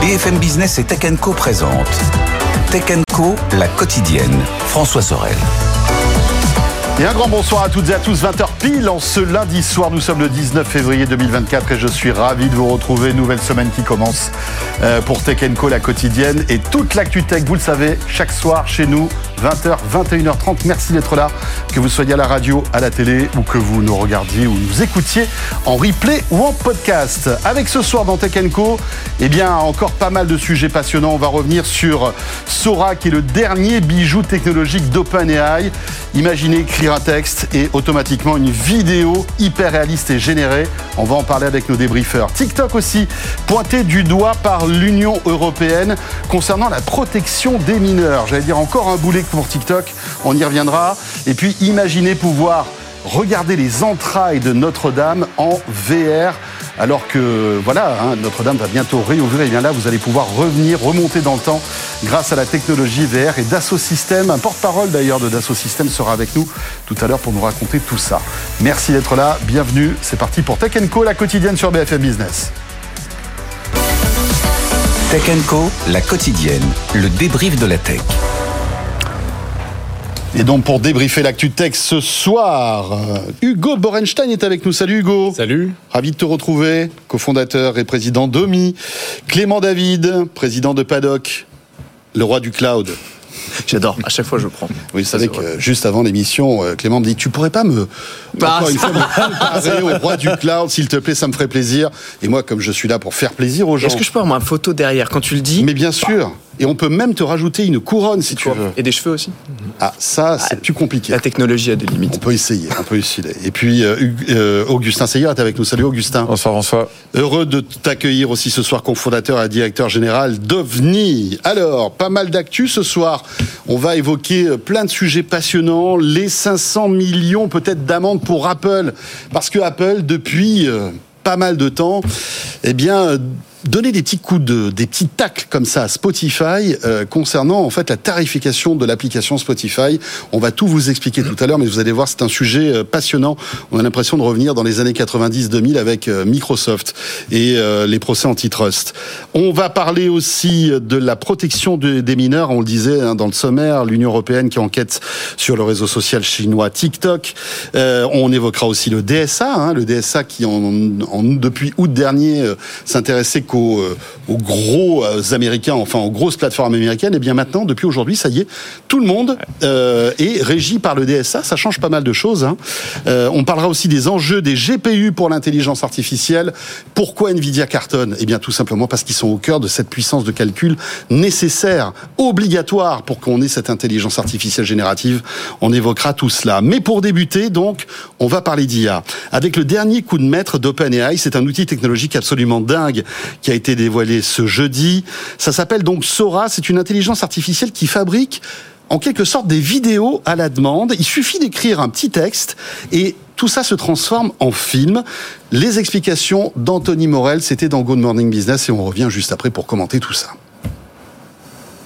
BFM Business et Tech Co présente Tech Co, la quotidienne. François Sorel. Et un grand bonsoir à toutes et à tous, 20h pile en ce lundi soir. Nous sommes le 19 février 2024 et je suis ravi de vous retrouver. Nouvelle semaine qui commence euh, pour Tech Co, la quotidienne. Et toute l'actu tech, vous le savez, chaque soir chez nous, 20h, 21h30. Merci d'être là, que vous soyez à la radio, à la télé ou que vous nous regardiez ou nous écoutiez en replay ou en podcast. Avec ce soir dans Tech Co, eh bien, encore pas mal de sujets passionnants. On va revenir sur Sora, qui est le dernier bijou technologique d'OpenAI. Imaginez un texte et automatiquement une vidéo hyper réaliste et générée. On va en parler avec nos débriefeurs. TikTok aussi, pointé du doigt par l'Union européenne concernant la protection des mineurs. J'allais dire encore un boulet pour TikTok, on y reviendra. Et puis imaginez pouvoir regarder les entrailles de Notre-Dame en VR alors que voilà, hein, Notre-Dame va bientôt réouvrir. Et bien là, vous allez pouvoir revenir, remonter dans le temps grâce à la technologie VR et Dassault Systèmes. Un porte-parole d'ailleurs de Dassault Systèmes sera avec nous tout à l'heure pour nous raconter tout ça. Merci d'être là, bienvenue. C'est parti pour Tech Co, la quotidienne sur BFM Business. Tech Co, la quotidienne, le débrief de la tech. Et donc pour débriefer l'actu tech ce soir, euh, Hugo Borenstein est avec nous. Salut Hugo. Salut. Ravi de te retrouver, cofondateur et président d'OMI. Clément David, président de Paddock, le roi du cloud. J'adore, à chaque fois je prends. Oui, vous savez que juste avant l'émission, euh, Clément me dit Tu pourrais pas me. Bah, encore une fois, me comparer au roi du cloud, s'il te plaît, ça me ferait plaisir. Et moi, comme je suis là pour faire plaisir aux gens. Est-ce que je peux avoir ma photo derrière quand tu le dis? Mais bien sûr. Et on peut même te rajouter une couronne si tu veux. Et des cheveux aussi Ah, ça, c'est plus compliqué. La technologie a des On limites. peut essayer, on peut essayer. Et puis, euh, euh, Augustin Seyer est avec nous. Salut Augustin. Bonsoir François. Heureux de t'accueillir aussi ce soir, cofondateur et directeur général d'OVNI. Alors, pas mal d'actu ce soir. On va évoquer euh, plein de sujets passionnants. Les 500 millions peut-être d'amendes pour Apple. Parce que Apple, depuis euh, pas mal de temps, eh bien, euh, donner des petits coups de, des petits tacles comme ça à Spotify euh, concernant en fait la tarification de l'application Spotify. On va tout vous expliquer tout à l'heure, mais vous allez voir, c'est un sujet euh, passionnant. On a l'impression de revenir dans les années 90-2000 avec euh, Microsoft et euh, les procès antitrust. On va parler aussi de la protection de- des mineurs. On le disait hein, dans le sommaire, l'Union européenne qui enquête sur le réseau social chinois TikTok. Euh, on évoquera aussi le DSA, hein, le DSA qui en, en- depuis août dernier s'intéressait euh, aux gros euh, américains, enfin aux grosses plateformes américaines. Et bien maintenant, depuis aujourd'hui, ça y est, tout le monde euh, est régi par le DSA. Ça change pas mal de choses. hein. Euh, on parlera aussi des enjeux des GPU pour l'intelligence artificielle. Pourquoi Nvidia cartonne? Eh bien, tout simplement parce qu'ils sont au cœur de cette puissance de calcul nécessaire, obligatoire pour qu'on ait cette intelligence artificielle générative. On évoquera tout cela. Mais pour débuter, donc, on va parler d'IA. Avec le dernier coup de maître d'OpenAI, c'est un outil technologique absolument dingue qui a été dévoilé ce jeudi. Ça s'appelle donc Sora. C'est une intelligence artificielle qui fabrique en quelque sorte des vidéos à la demande. Il suffit d'écrire un petit texte et tout ça se transforme en film. Les explications d'Anthony Morel, c'était dans Good Morning Business et on revient juste après pour commenter tout ça.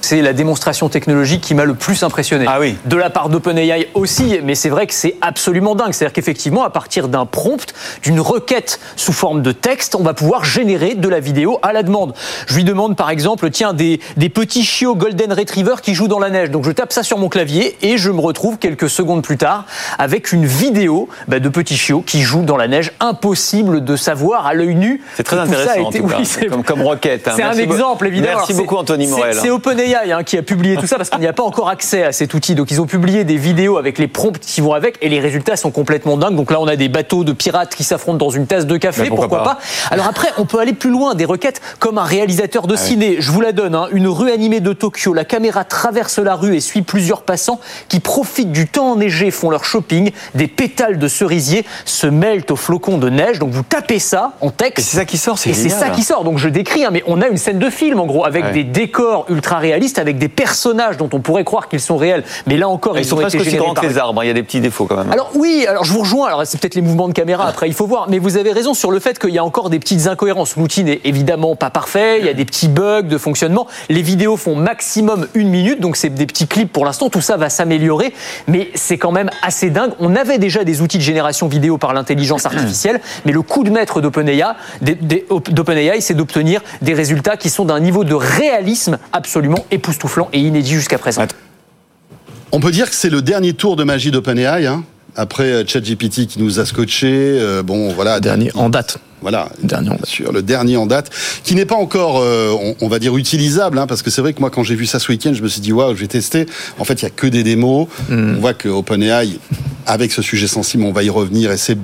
C'est la démonstration technologique qui m'a le plus impressionné. Ah oui. De la part d'OpenAI aussi, mais c'est vrai que c'est absolument dingue. C'est-à-dire qu'effectivement, à partir d'un prompt, d'une requête sous forme de texte, on va pouvoir générer de la vidéo à la demande. Je lui demande par exemple, tiens, des, des petits chiots Golden Retriever qui jouent dans la neige. Donc je tape ça sur mon clavier et je me retrouve quelques secondes plus tard avec une vidéo bah, de petits chiots qui jouent dans la neige. Impossible de savoir à l'œil nu. C'est très ça a intéressant en tout cas, Oui, comme, comme requête. hein. c'est un exemple, évidemment. Merci Alors, beaucoup Anthony Morel. C'est OpenAI, OpenAI hein, qui a publié tout ça parce qu'il n'y a pas encore accès à cet outil. Donc ils ont publié des vidéos avec les prompts qui vont avec et les résultats sont complètement dingues. Donc là on a des bateaux de pirates qui s'affrontent dans une tasse de café, pourquoi pourquoi, pas pas. Alors après on peut aller plus loin, des requêtes comme un réalisateur de ciné. Je vous la donne, hein, une rue animée de Tokyo. La caméra traverse la rue et suit plusieurs passants qui profitent du temps enneigé, font leur shopping. Des pétales de cerisier se mêlent aux flocons de neige. Donc vous tapez ça en texte. Et c'est ça qui sort, c'est Et c'est ça qui sort. Donc je décris, hein, mais on a une scène de film en gros avec Ouais. des décors ultra réalistes, avec des personnages dont on pourrait croire qu'ils sont réels, mais là encore Ils sont ont presque été aussi générés grands que par- les arbres, hein. il y a des petits défauts quand même. alors oui, alors je vous rejoins. Alors c'est peut-être les mouvements de caméra. Après, il faut voir. Mais vous avez raison sur le fait qu'il y a encore des petites incohérences. L'outil n'est évidemment pas parfait. Il y a des petits bugs de fonctionnement. Les vidéos font maximum une minute, donc c'est des petits clips pour l'instant. Tout ça va s'améliorer, mais c'est quand même assez dingue. On avait déjà des outils de génération vidéo par l'intelligence artificielle, mais le coup de maître d'OpenAI, c'est d'obtenir des résultats qui sont d'un niveau de réalisme absolument époustouflant et inédit jusqu'à présent. On peut dire que c'est le dernier tour de magie d'OpenAI. Hein après euh, ChatGPT qui nous a scotché, euh, bon voilà, Dernier en date. Voilà, Dernier en bien date. sûr, le dernier en date, qui n'est pas encore, euh, on, on va dire, utilisable, hein, parce que c'est vrai que moi, quand j'ai vu ça ce week-end, je me suis dit, waouh, je vais tester. En fait, il y a que des démos. Hmm. On voit que OpenAI, avec ce sujet sensible, on va y revenir, essaie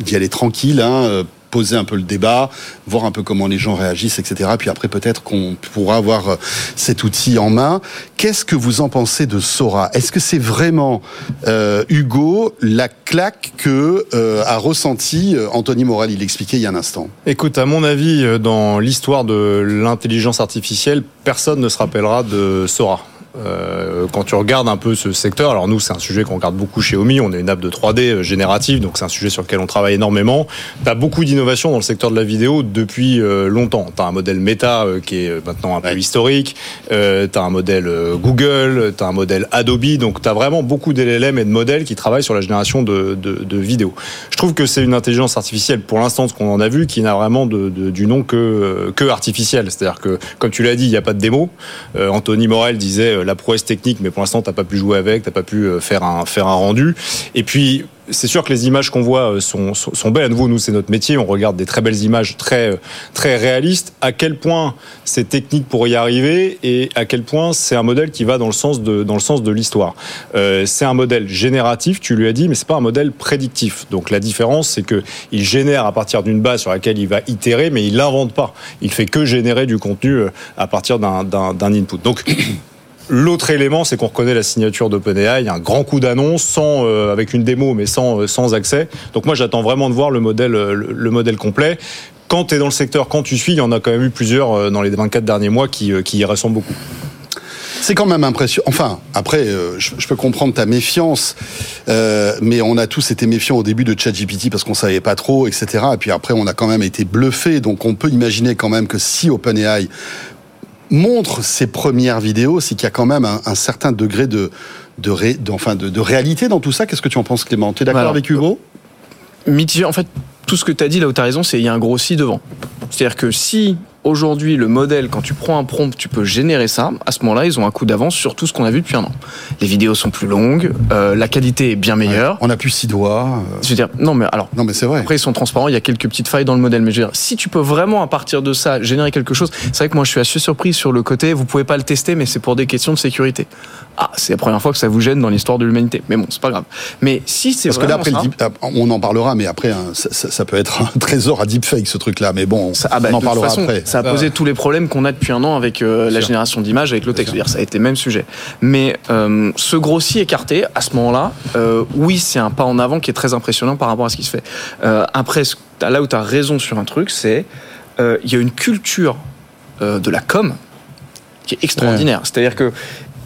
d'y aller tranquille, hein, euh, poser un peu le débat, voir un peu comment les gens réagissent, etc. Puis après, peut-être qu'on pourra avoir euh, cet outil en main. Qu'est-ce que vous en pensez de Sora? Est-ce que c'est vraiment, euh, Hugo, la claque que euh, a ressenti Anthony Morel? Il l'expliquait il y a un instant. Écoute, à mon avis, dans l'histoire de l'intelligence artificielle, personne ne se rappellera de Sora. Euh, quand tu regardes un peu ce secteur, alors nous c'est un sujet qu'on regarde beaucoup chez Omi, on est une app de 3D euh, générative, donc c'est un sujet sur lequel on travaille énormément. Tu as beaucoup d'innovations dans le secteur de la vidéo depuis euh, longtemps. Tu as un modèle Meta qui est maintenant un peu Ouais. historique, euh, tu as un modèle Google, tu as un modèle Adobe, donc tu as vraiment beaucoup d'LLM et de modèles qui travaillent sur la génération de, de, de vidéos. Je trouve que c'est une intelligence artificielle, pour l'instant, ce qu'on en a vu, qui n'a vraiment de, du nom que, que artificielle. C'est-à-dire que, comme tu l'as dit, il n'y a pas de démo. Euh, Anthony Morel disait la prouesse technique, mais pour l'instant, t'as pas pu jouer avec, t'as pas pu euh, faire un, faire un rendu. Et puis, c'est sûr que les images qu'on voit euh, sont, sont, belles. À nouveau, nous, c'est notre métier. On regarde des très belles images, très, très réalistes. À quel point c'est technique pour y arriver et à quel point c'est un modèle qui va dans le sens de, dans le sens de l'histoire. Euh, c'est un modèle génératif, tu lui as dit, mais c'est pas un modèle prédictif. Donc la différence, c'est que il génère à partir d'une base sur laquelle il va itérer, mais il l'invente pas. Il fait que générer du contenu à partir d'un input. Donc L'autre élément, c'est qu'on reconnaît la signature d'OpenAI, un grand coup d'annonce, sans euh, avec une démo, mais sans euh, sans accès. Donc moi, j'attends vraiment de voir le modèle euh, le, le modèle complet. Quand tu es dans le secteur, quand tu suis, il y en a quand même eu plusieurs dans les 24 derniers mois qui, qui y ressemblent beaucoup. C'est quand même impressionnant. Enfin, après, je, peux comprendre ta méfiance, mais on a tous été méfiants au début de ChatGPT parce qu'on savait pas trop, etc. Et puis après, on a quand même été bluffé. Donc, on peut imaginer quand même que si OpenAI montre ses premières vidéos, c'est qu'il y a quand même un, un certain degré de de, ré- de- enfin, de, de réalité dans tout ça. Qu'est-ce que tu en penses, Clément? T'es d'accord Alors, avec Hugo? Mitigé. En fait, tout ce que tu as dit là où tu as raison, c'est il y a un gros si devant. C'est-à-dire que si aujourd'hui le modèle, quand tu prends un prompt, tu peux générer ça, à ce moment-là, ils ont un coup d'avance sur tout ce qu'on a vu depuis un an. Les vidéos sont plus longues, euh, la qualité est bien meilleure. On a plus six doigts. euh, Je veux dire, non mais alors. Non, mais c'est vrai. Après, ils sont transparents, il y a quelques petites failles dans le modèle. Mais je veux dire, si tu peux vraiment, à partir de ça, générer quelque chose, c'est vrai que moi, je suis assez surpris sur le côté, vous pouvez pas le tester, mais c'est pour des questions de sécurité. Ah, c'est la première fois que ça vous gêne dans l'histoire de l'humanité. Mais bon, c'est pas grave. Mais si c'est Parce que là, après, le ça, deep- ah, on en parlera, mais après, hein, ça, ça- ça peut être un trésor à deepfake, ce truc-là. Mais bon, Ça, ah bah, on en de toute parlera façon, après. Ça a posé tous les problèmes qu'on a depuis un an avec euh, la sûr. génération d'images, avec le texte. C'est-à-dire, ça a été le même sujet. Mais euh, ce grossi écarté, à ce moment-là, euh, oui, c'est un pas en avant qui est très impressionnant par rapport à ce qui se fait. Euh, après, là où tu as raison sur un truc, c'est euh, il y a une culture euh, de la com qui est extraordinaire. C'est-à-dire que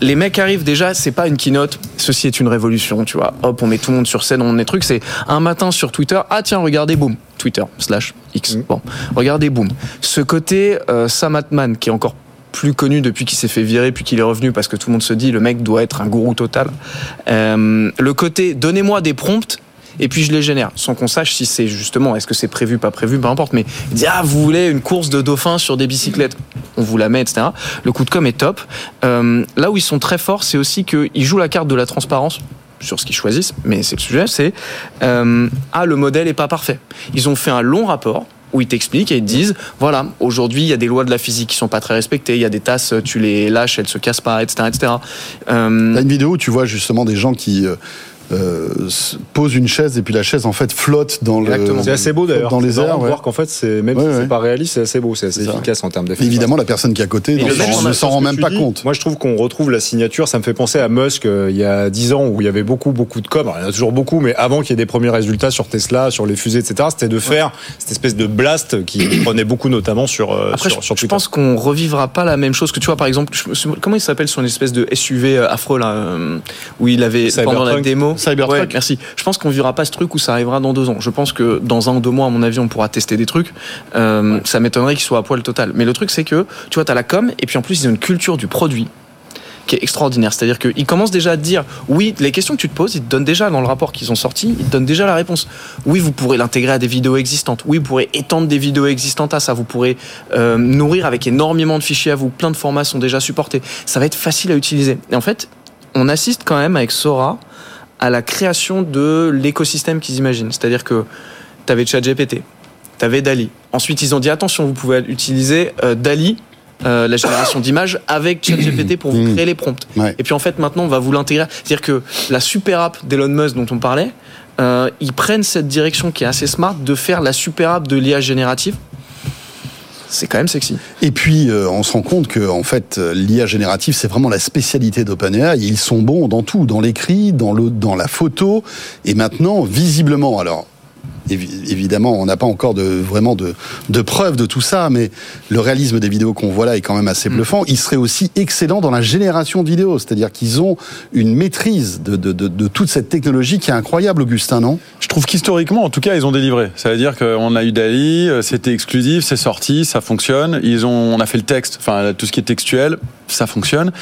les mecs arrivent déjà, c'est pas une keynote, ceci est une révolution, tu vois. Hop, on met tout le monde sur scène, on est trucs, c'est un matin sur Twitter, ah tiens, regardez, boum, Twitter, slash X. Bon, regardez, boum. Ce côté euh, Sam Altman, qui est encore plus connu depuis qu'il s'est fait virer puis qu'il est revenu parce que tout le monde se dit le mec doit être un gourou total. Euh, le côté donnez-moi des prompts et puis je les génère. Sans qu'on sache si c'est justement est-ce que c'est prévu pas prévu peu importe. Mais il dit ah vous voulez une course de dauphins sur des bicyclettes. On vous la met etc le coup de com est top. Euh, là où ils sont très forts c'est aussi qu'ils jouent la carte de la transparence sur ce qu'ils choisissent. Mais c'est le sujet c'est euh, ah le modèle est pas parfait. Ils ont fait un long rapport où ils t'expliquent et ils te disent voilà, aujourd'hui, il y a des lois de la physique qui sont pas très respectées, il y a des tasses, tu les lâches, elles se cassent pas, etc. etc. Euh, T'as une vidéo où tu vois justement des gens qui euh, posent une chaise et puis la chaise en fait flotte dans le. Exactement. C'est assez beau d'ailleurs. Dans les airs, ouais. voir qu'en fait, c'est même Ouais, si ouais. c'est pas réaliste, c'est assez beau, c'est assez C'est ça. efficace en termes d'effets. Évidemment, la personne qui est à côté le ne s'en rend même pas dis, compte. Moi, je trouve qu'on retrouve la signature. Ça me fait penser à Musk euh, il y a 10 ans où il y avait beaucoup, beaucoup de com. Il y en a toujours beaucoup, mais avant qu'il y ait des premiers résultats sur Tesla, sur les fusées, etc., c'était de faire cette espèce de blast qui prenait beaucoup, notamment sur, euh, Après, sur, je, sur je Twitter. pense qu'on revivra pas la même chose que tu vois, par exemple, je- comment il s'appelle son espèce de SUV euh, affreux là, où il avait pendant la démo. Cybertruck. Ouais, merci. Je pense qu'on vivra pas ce truc où ça arrivera dans deux ans. Je pense que dans un ou deux mois, à mon avis, on pourra tester des trucs. Euh, Ça m'étonnerait qu'il soit à poil total. Mais le truc, c'est que tu vois, t'as la com et puis en plus, ils ont une culture du produit qui est extraordinaire. C'est-à-dire qu'ils commencent déjà à te dire, oui, les questions que tu te poses, ils te donnent déjà dans le rapport qu'ils ont sorti, ils te donnent déjà la réponse. Oui, vous pourrez l'intégrer à des vidéos existantes. Oui, vous pourrez étendre des vidéos existantes à ça. Vous pourrez euh, nourrir avec énormément de fichiers à vous. Plein de formats sont déjà supportés. Ça va être facile à utiliser. Et en fait, on assiste quand même avec Sora à la création de l'écosystème qu'ils imaginent. C'est-à-dire que tu avais ChatGPT, tu avais Dali. Ensuite, ils ont dit attention, vous pouvez utiliser euh, Dali, euh, la génération d'images, avec ChatGPT pour vous Mhm. créer les prompts. Ouais. Et puis en fait, maintenant, on va vous l'intégrer. C'est-à-dire que la super app d'Elon Musk dont on parlait, euh, ils prennent cette direction qui est assez smart de faire la super app de l'IA générative. C'est quand même sexy. Et puis, euh, on se rend compte que, en fait, l'IA générative, c'est vraiment la spécialité d'OpenAI. Ils sont bons dans tout, dans l'écrit, dans, dans la photo, et maintenant, visiblement, alors. Évi- Évidemment, on n'a pas encore de, vraiment de, de preuves de tout ça, mais le réalisme des vidéos qu'on voit là est quand même assez bluffant. Ils seraient aussi excellents dans la génération de vidéos, c'est-à-dire qu'ils ont une maîtrise de, de, de, de toute cette technologie qui est incroyable, Augustin, non? Je trouve qu'historiquement, en tout cas, ils ont délivré. Ça veut dire qu'on a eu Dali, euh, c'était exclusif, c'est sorti, ça fonctionne. Ils ont, on a fait le texte, enfin tout ce qui est textuel, ça fonctionne.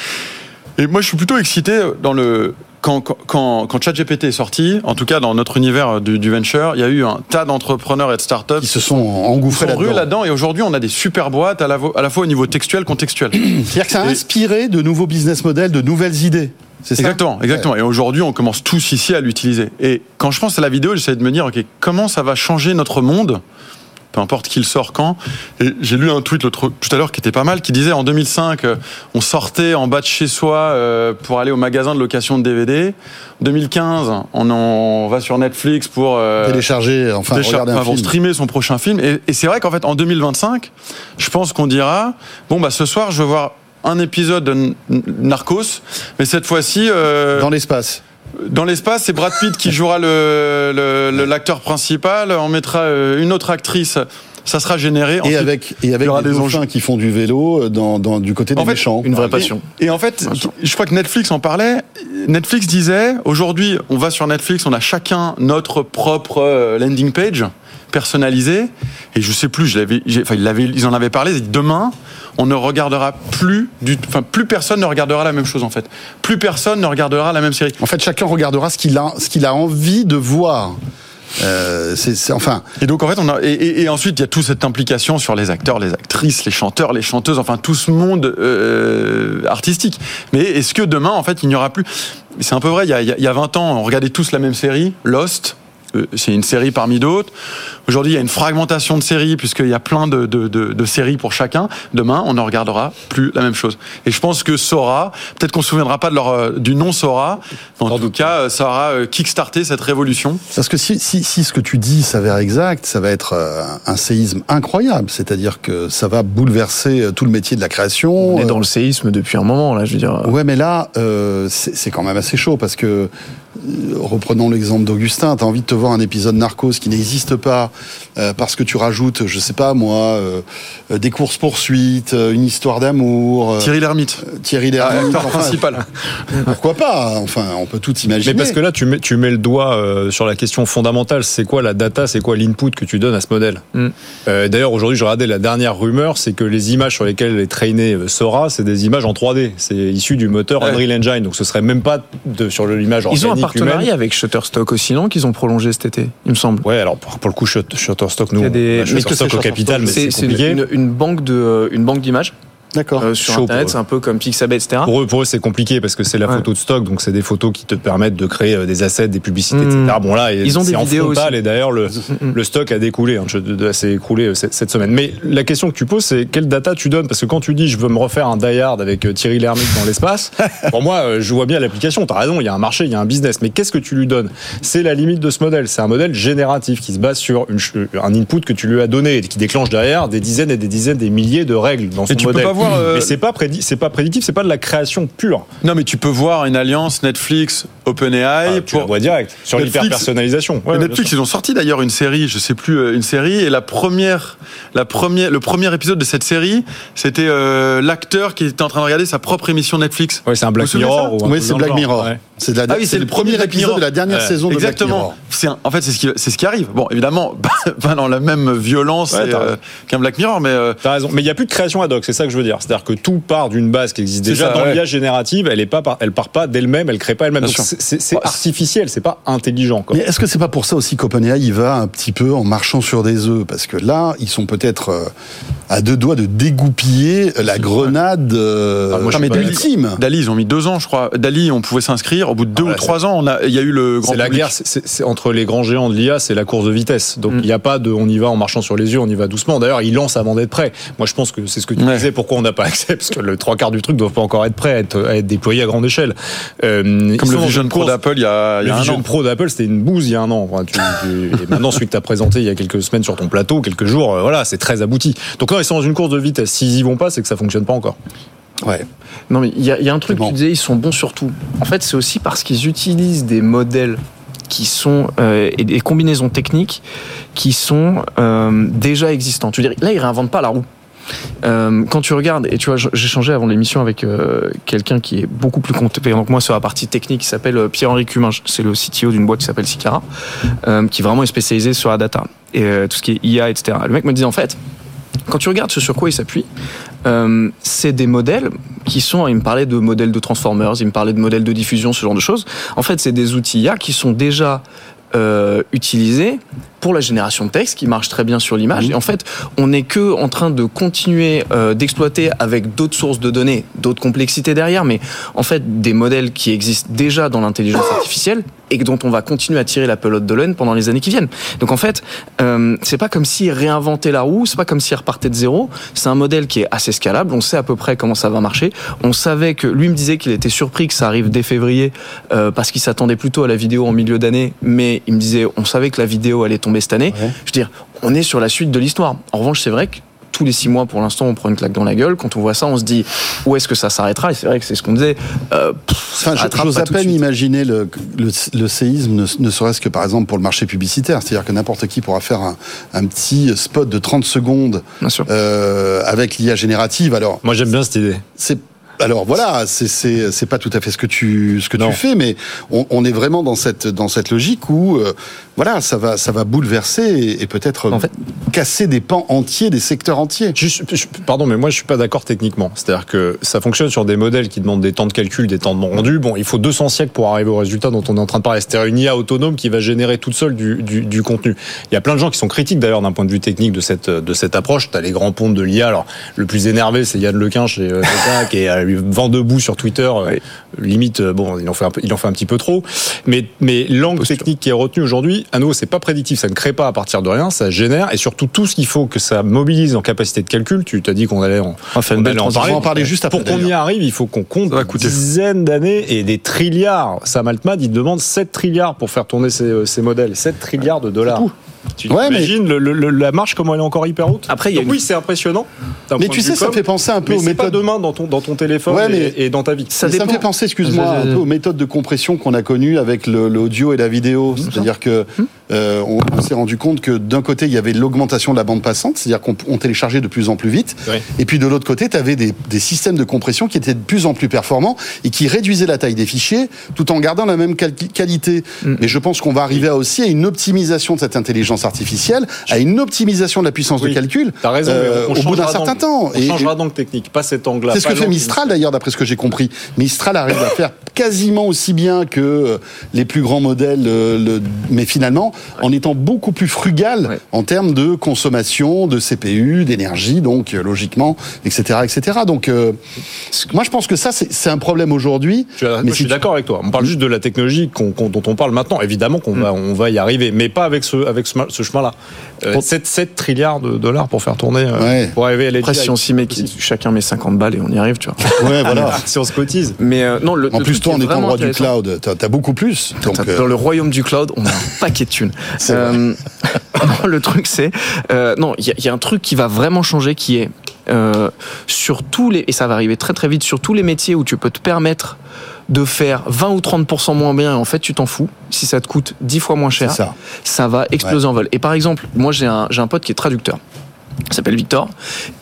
Et moi, je suis plutôt excité dans le quand quand quand, quand ChatGPT est sorti, en tout cas dans notre univers du, du venture, il y a eu un tas d'entrepreneurs et de startups Qui se sont engouffrés là-dedans. là-dedans. Et aujourd'hui, on a des super boîtes à la, vo- à la fois au niveau textuel, contextuel. C'est-à-dire que ça a Et- inspiré de nouveaux business models, de nouvelles idées. C'est ça Exactement, exactement. Et aujourd'hui, on commence tous ici à l'utiliser. Et quand je pense à la vidéo, j'essaie de me dire, ok, comment ça va changer notre monde peu importe qui le sort quand. Et j'ai lu un tweet l'autre- tout à l'heure qui était pas mal, qui disait en 2005, euh, on sortait en bas de chez soi euh, pour aller au magasin de location de DVD. En 2015, on, en- va sur Netflix pour euh, Télécharger, enfin, téléchar- regarder un enfin, pour film. streamer son prochain film. Et, et c'est vrai qu'en fait, en 2025, je pense qu'on dira, bon bah ce soir, je veux voir un épisode de Narcos, mais cette fois-ci euh, Dans l'espace. Dans l'espace, c'est Brad Pitt qui jouera le- le- le- l'acteur principal. On mettra euh, une autre actrice. Ça sera généré. Et avec, et avec il y aura des, des qui font du vélo euh, dans, dans, du côté des En fait, méchants. Une vraie Et- passion. Et en fait, je crois que Netflix en parlait. Netflix disait aujourd'hui, on va sur Netflix, on a chacun notre propre euh, landing page personnalisé. Et je sais plus, je l'avais, enfin, ils, en avaient parlé. Demain, on ne regardera plus du, enfin, plus personne ne regardera la même chose en fait. Plus personne ne regardera la même série. En fait, chacun regardera ce qu'il a, ce qu'il a envie de voir. Euh, c'est, enfin, Et donc en fait, on a et, et- et ensuite il y a toute cette implication sur les acteurs, les actrices, les chanteurs, les chanteuses, enfin tout ce monde euh, artistique. Mais est-ce que demain, en fait, il n'y aura plus? C'est un peu vrai. Il y, a, il y a 20 ans, on regardait tous la même série, Lost. Euh, C'est une série parmi d'autres. Aujourd'hui, il y a une fragmentation de séries puisqu'il y a plein de, de- de- de séries pour chacun. Demain, on ne regardera plus la même chose. Et je pense que Sora, peut-être qu'on se souviendra pas de leur, euh, du nom Sora, mais en tout cas, euh, ça aura euh, kickstarté cette révolution. parce que si, si, si ce que tu dis s'avère exact, ça va être euh, un séisme incroyable. C'est-à-dire que ça va bouleverser euh, tout le métier de la création. On est Euh, dans le séisme depuis un moment, là, je veux dire. Ouais, mais là, euh, c'est quand même assez chaud parce que, euh, reprenons l'exemple d'Augustin, t'as envie de te voir un épisode Narcos qui n'existe pas euh, parce que tu rajoutes, je sais pas moi, euh, euh, des courses poursuites, une histoire d'amour, euh, Thierry Lhermitte, Thierry Ah, Lhermitte, acteur enfin, principal. pourquoi pas Enfin, on peut tout imaginer. Mais parce que là, tu mets, tu mets le doigt euh, sur la question fondamentale. C'est quoi la data C'est quoi l'input que tu donnes à ce modèle? Mm. Euh, D'ailleurs, aujourd'hui, je regardais la dernière rumeur, c'est que les images sur lesquelles est traîné Sora, c'est des images en 3D. C'est issu du moteur Ouais. Unreal Engine, donc ce serait même pas de, sur l'image organique Ils ont un partenariat humaine. avec Shutterstock aussi, non Qu'ils ont prolongé cet été, il me semble. Ouais, alors pour, pour le coup, Shut- Shutterstock, nous, des- on a mais Shutterstock au capital, mais c'est compliqué. une- une banque de une banque d'images D'accord. euh, sur Internet. C'est un peu comme Pixabay, etc. Pour eux, pour eux c'est compliqué parce que c'est la Ouais. photo de stock, donc c'est des photos qui te permettent de créer euh, des assets, des publicités, Mmh. etc. Bon là, Ils ont des en vidéos frontal aussi. et d'ailleurs le, le stock a découlé, hein, s'est écroulé euh, cette, cette semaine. Mais la question que tu poses, c'est quelle data tu donnes? Parce que quand tu dis je veux me refaire un Die Hard avec euh, Thierry Lhermitte dans l'espace, pour moi, je vois bien l'application. T'as raison, il y a un marché, il y a un business. Mais qu'est-ce que tu lui donnes? C'est la limite de ce modèle. C'est un modèle génératif qui se base sur une un input que tu lui as donné et qui déclenche derrière des dizaines et des dizaines, des milliers de règles dans son modèle. Voir, euh, Mais c'est pas prédi- c'est pas prédictif, c'est pas de la création pure. Non, mais tu peux voir une alliance Netflix, OpenAI. Ah, tu la vois direct sur. Ouais, Et ouais, Netflix, ils ont sorti d'ailleurs une série, je sais plus, euh, une série, et la première, la première, le premier épisode de cette série, c'était euh, l'acteur qui était en train de regarder sa propre émission Netflix. Ouais, c'est un Black Mirror. ou un Oui, c'est Black genre. Mirror. Ouais. C'est de la- Ah oui, c'est le premier Black épisode Mirror. de la dernière Ouais, saison de Black Exactement. Mirror. C'est un- en fait c'est ce qui c'est ce qui arrive. Bon, évidemment, pas, pas dans la même violence Ouais, euh, qu'un Black Mirror, mais euh, T'as raison. Mais il n'y a plus de création ad hoc, c'est ça que je veux dire. C'est-à-dire que tout part d'une base qui existe déjà ça, dans ouais. l'IA générative, elle est pas, elle part pas d'elle-même, elle crée pas elle-même. C'est- artificiel, c'est pas intelligent. Quoi. Mais est-ce que c'est pas pour ça aussi qu'OpenAI il va un petit peu en marchant sur des œufs? Parce que là, ils sont peut-être euh, à deux doigts de dégoupiller la grenade euh, Ah, moi, mais. Dali, ils ont mis deux ans, je crois. Dali, on pouvait s'inscrire. Au bout de deux Ah, ou trois ans, on a, il y a eu le grand C'est la guerre, c'est- entre les grands géants de l'IA, c'est la course de vitesse. Donc il Mm. n'y a pas de, on y va en marchant sur les yeux, on y va doucement. D'ailleurs, ils lancent avant d'être prêts. Moi, je pense que c'est ce que tu Ouais. disais. Pourquoi on n'a pas accès Parce que le trois quarts du truc doivent pas encore être prêts à être, à être déployés à grande échelle. Euh, Comme le Vision Pro d'Apple il y a, il y Le a un Vision an. Pro d'Apple, c'était une bouse il y a un an. Enfin, tu- tu- et maintenant, celui que tu as présenté il y a quelques semaines sur ton plateau, quelques jours, euh, voilà, c'est très abouti. Donc non, ils sont dans une course de vitesse. S'ils y vont pas, c'est que ça fonctionne pas encore. Ouais. Non, mais il y, a- il y a un truc, bon. tu disais, ils sont bons sur tout. En fait, c'est aussi parce qu'ils utilisent des modèles qui sont euh, et des combinaisons techniques qui sont euh, déjà existantes. Tu veux dire, là, ils réinventent pas la roue. Euh, quand tu regardes, et tu vois, j'ai changé avant l'émission avec euh, quelqu'un qui est beaucoup plus compétent que moi sur la partie technique, qui s'appelle euh, Pierre-Henri Cumin. C'est le CTO d'une boîte qui s'appelle Sicara, qui vraiment est spécialisé sur la data et tout ce qui est IA, etc. Le mec me disait en fait, quand tu regardes ce sur quoi il s'appuie, c'est des modèles qui sont, il me parlait de modèles de Transformers, il me parlait de modèles de diffusion, ce genre de choses. En fait, c'est des outils IA qui sont déjà utilisés pour la génération de texte, qui marche très bien sur l'image. Et en fait, on n'est que en train de continuer euh, d'exploiter avec d'autres sources de données, d'autres complexités derrière, mais en fait, des modèles qui existent déjà dans l'intelligence artificielle et dont on va continuer à tirer la pelote de laine pendant les années qui viennent. Donc en fait, euh, c'est pas comme s'ils réinventaient la roue, c'est pas comme s'ils repartaient de zéro. C'est un modèle qui est assez scalable. On sait à peu près comment ça va marcher. On savait que lui me disait qu'il était surpris que ça arrive dès février euh, parce qu'il s'attendait plutôt à la vidéo en milieu d'année, mais il me disait on savait que la vidéo allait tomber cette année. Ouais. Je veux dire, on est sur la suite de l'histoire. En revanche, c'est vrai que tous les six mois, pour l'instant, on prend une claque dans la gueule. Quand on voit ça, on se dit où est-ce que ça s'arrêtera? Et c'est vrai que c'est ce qu'on disait. Euh, pff, Enfin, j'ose à peine imaginer le, le, le séisme, ne, ne serait-ce que par exemple pour le marché publicitaire. C'est-à-dire que n'importe qui pourra faire un, un petit spot de 30 secondes euh, avec l'IA générative. Alors, Moi, j'aime bien cette idée. c'est alors voilà, c'est pas tout à fait ce que tu ce que Non. tu fais, mais on, on est vraiment dans cette dans cette logique où euh, voilà, ça va ça va bouleverser et, et peut-être En fait- casser des pans entiers, des secteurs entiers. Je suis- je- pardon, mais moi je suis pas d'accord techniquement. C'est-à-dire que ça fonctionne sur des modèles qui demandent des temps de calcul, des temps de rendu. Bon, il faut 200 siècles pour arriver au résultat dont on est en train de parler. C'est-à-dire une IA autonome qui va générer toute seule du, du, du contenu. Il y a plein de gens qui sont critiques d'ailleurs d'un point de vue technique de cette de cette approche. T'as les grands pontes de l'IA. Alors le plus énervé, c'est Yann Lequin chez euh, Meta, qui est lui vent debout sur Twitter. Euh, Limite, euh, bon, il en fait un peu, il en fait un petit peu trop. Mais mais l'angle technique qui est retenu aujourd'hui, à nouveau, c'est pas prédictif. Ça ne crée pas à partir de rien. Ça génère et surtout tout ce qu'il faut que ça mobilise en capacité de calcul. Tu t'as dit qu'on allait en, faire une on allait en parler. En parler juste après, Pour qu'on y arrive, il faut qu'on compte coûter. dizaines d'années et des trilliards. Sam Altman, il demande 7 trilliards pour faire tourner ces, ces modèles. 7 trilliards de dollars. Tu Ouais, mais- imagines le- le- la marche, comment elle est encore hyper haute Après, Donc une- oui, c'est impressionnant. Mais tu sais, ça me com, fait penser un peu mais aux c'est pas méthodes. demain dans ton, dans ton téléphone Ouais, mais- et, et dans ta vie. Ça Mais ça me fait penser, excuse-moi, un peu aux méthodes de compression qu'on a connues avec le- l'audio et la vidéo. C'est-à-dire que euh, on, on s'est rendu compte que d'un côté, il y avait l'augmentation de la bande passante, c'est-à-dire qu'on on téléchargeait de plus en plus vite. Et puis de l'autre côté, tu avais des, des systèmes de compression qui étaient de plus en plus performants et qui réduisaient la taille des fichiers tout en gardant la même quali- qualité. Mm. Mais je pense qu'on va arriver à aussi à une optimisation de cette intelligence artificielle, à une optimisation de la puissance Oui. de calcul T'as raison, euh, au bout d'un certain temps. On Et- changera d'angle technique, pas cet angle-là. c'est ce que fait Mistral d'ailleurs, d'après ce que j'ai compris. Mistral arrive à faire quasiment aussi bien que euh, les plus grands modèles, euh, le- mais finalement, en étant beaucoup plus frugal Ouais. en termes de consommation, de CPU, d'énergie, donc euh, logiquement, etc., etc. Donc, euh, moi, je pense que ça, c'est un problème aujourd'hui. Je suis, moi, Mais je suis d'accord avec toi. On parle juste de la technologie qu'on- qu'on- dont on parle maintenant. Évidemment qu'on va, on va y arriver, mais pas avec ce, avec ce, chemin-là. Euh, 7, 7 trilliards de dollars pour faire tourner, euh, Ouais. pour arriver à Après, si on s'y met, chacun met 50 balles et on y arrive, tu vois. Ouais, voilà. si on se cotise. Mais euh, non, le, En le plus, toi, en est étant vraiment roi du cloud, t'as as beaucoup plus. Donc, T'as- euh, Dans le royaume du cloud, on a un paquet de thunes. Euh, non, le truc, c'est. euh, non, il y, a- il y a un truc qui va vraiment changer qui est. euh, sur tous les. Et ça va arriver très très vite, sur tous les métiers où tu peux te permettre de faire 20 ou 30% moins bien et en fait tu t'en fous si ça te coûte 10 fois moins cher ça. ça va exploser en vol. Et par exemple, moi j'ai un, j'ai un pote qui est traducteur. Il s'appelle Victor.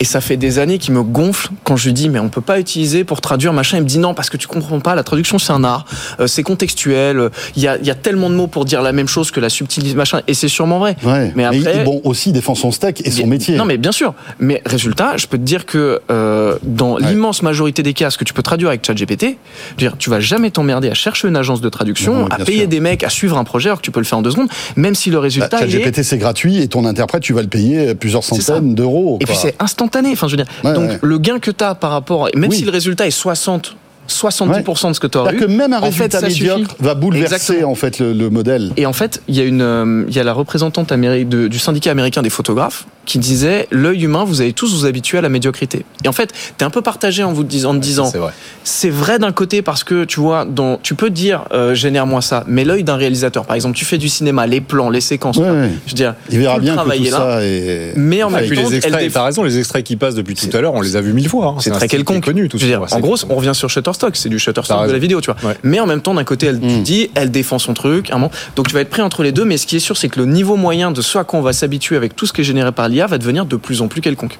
Et ça fait des années qu'il me gonfle quand je lui dis mais on peut pas utiliser pour traduire machin. Il me dit non parce que tu comprends pas. La traduction c'est un art. Euh, c'est contextuel. euh, Il y a, il y a tellement de mots pour dire la même chose que la subtilité machin. Et c'est sûrement vrai. Ouais. Mais après- il- bon, aussi, défend son steak et son métier. Non, mais bien sûr. Mais résultat, je peux te dire que euh, dans Ouais. l'immense majorité des cas, ce que tu peux traduire avec ChatGPT, dire, tu vas jamais t'emmerder à chercher une agence de traduction, Non, à payer sûr. des mecs, à suivre un projet, alors que tu peux le faire en deux secondes, même si le Bah, résultat est ChatGPT, c'est gratuit et ton interprète, tu vas le payer plusieurs C'est d'euros. Et puis c'est instantané. Enfin, je veux dire, Ouais, donc ouais. le gain que tu as par rapport, même Oui. si le résultat est 60, 70% de ce que tu aurais eu, que même un en fait, résultat ça suffit. médiocre va bouleverser Exactement. en fait le, le modèle. Et en fait, il y a une, euh, il y a la représentante de- du syndicat américain des photographes qui disait l'œil humain, vous allez tous vous habituer à la médiocrité. Et en fait, t'es un peu partagé en vous disant, en te disant, C'est vrai. c'est vrai d'un côté parce que tu vois, dans, tu peux dire euh, génère-moi ça, mais l'œil d'un réalisateur, par exemple, tu fais du cinéma, les plans, les séquences, Ouais, ouais. je veux dire, Il verra bien que tout là. ça est. Mais en Et même puis temps, les extraits, t'as raison, les extraits qui passent depuis tout à l'heure, on les a vus mille fois. hein. c'est un très style qui est quelconque. connu, tout Je veux ça. dire, C'est- en gros, on revient sur Shutterstock, c'est du Shutterstock de la vidéo, tu vois. Ouais. Mais en même temps, d'un côté, elle Mm. dit, elle défend son truc, un moment. Donc tu vas être pris entre les deux, mais ce qui est sûr, c'est que le niveau moyen de ce à quoi on va s'habituer avec tout ce qui est généré par l'IA va devenir de plus en plus quelconque.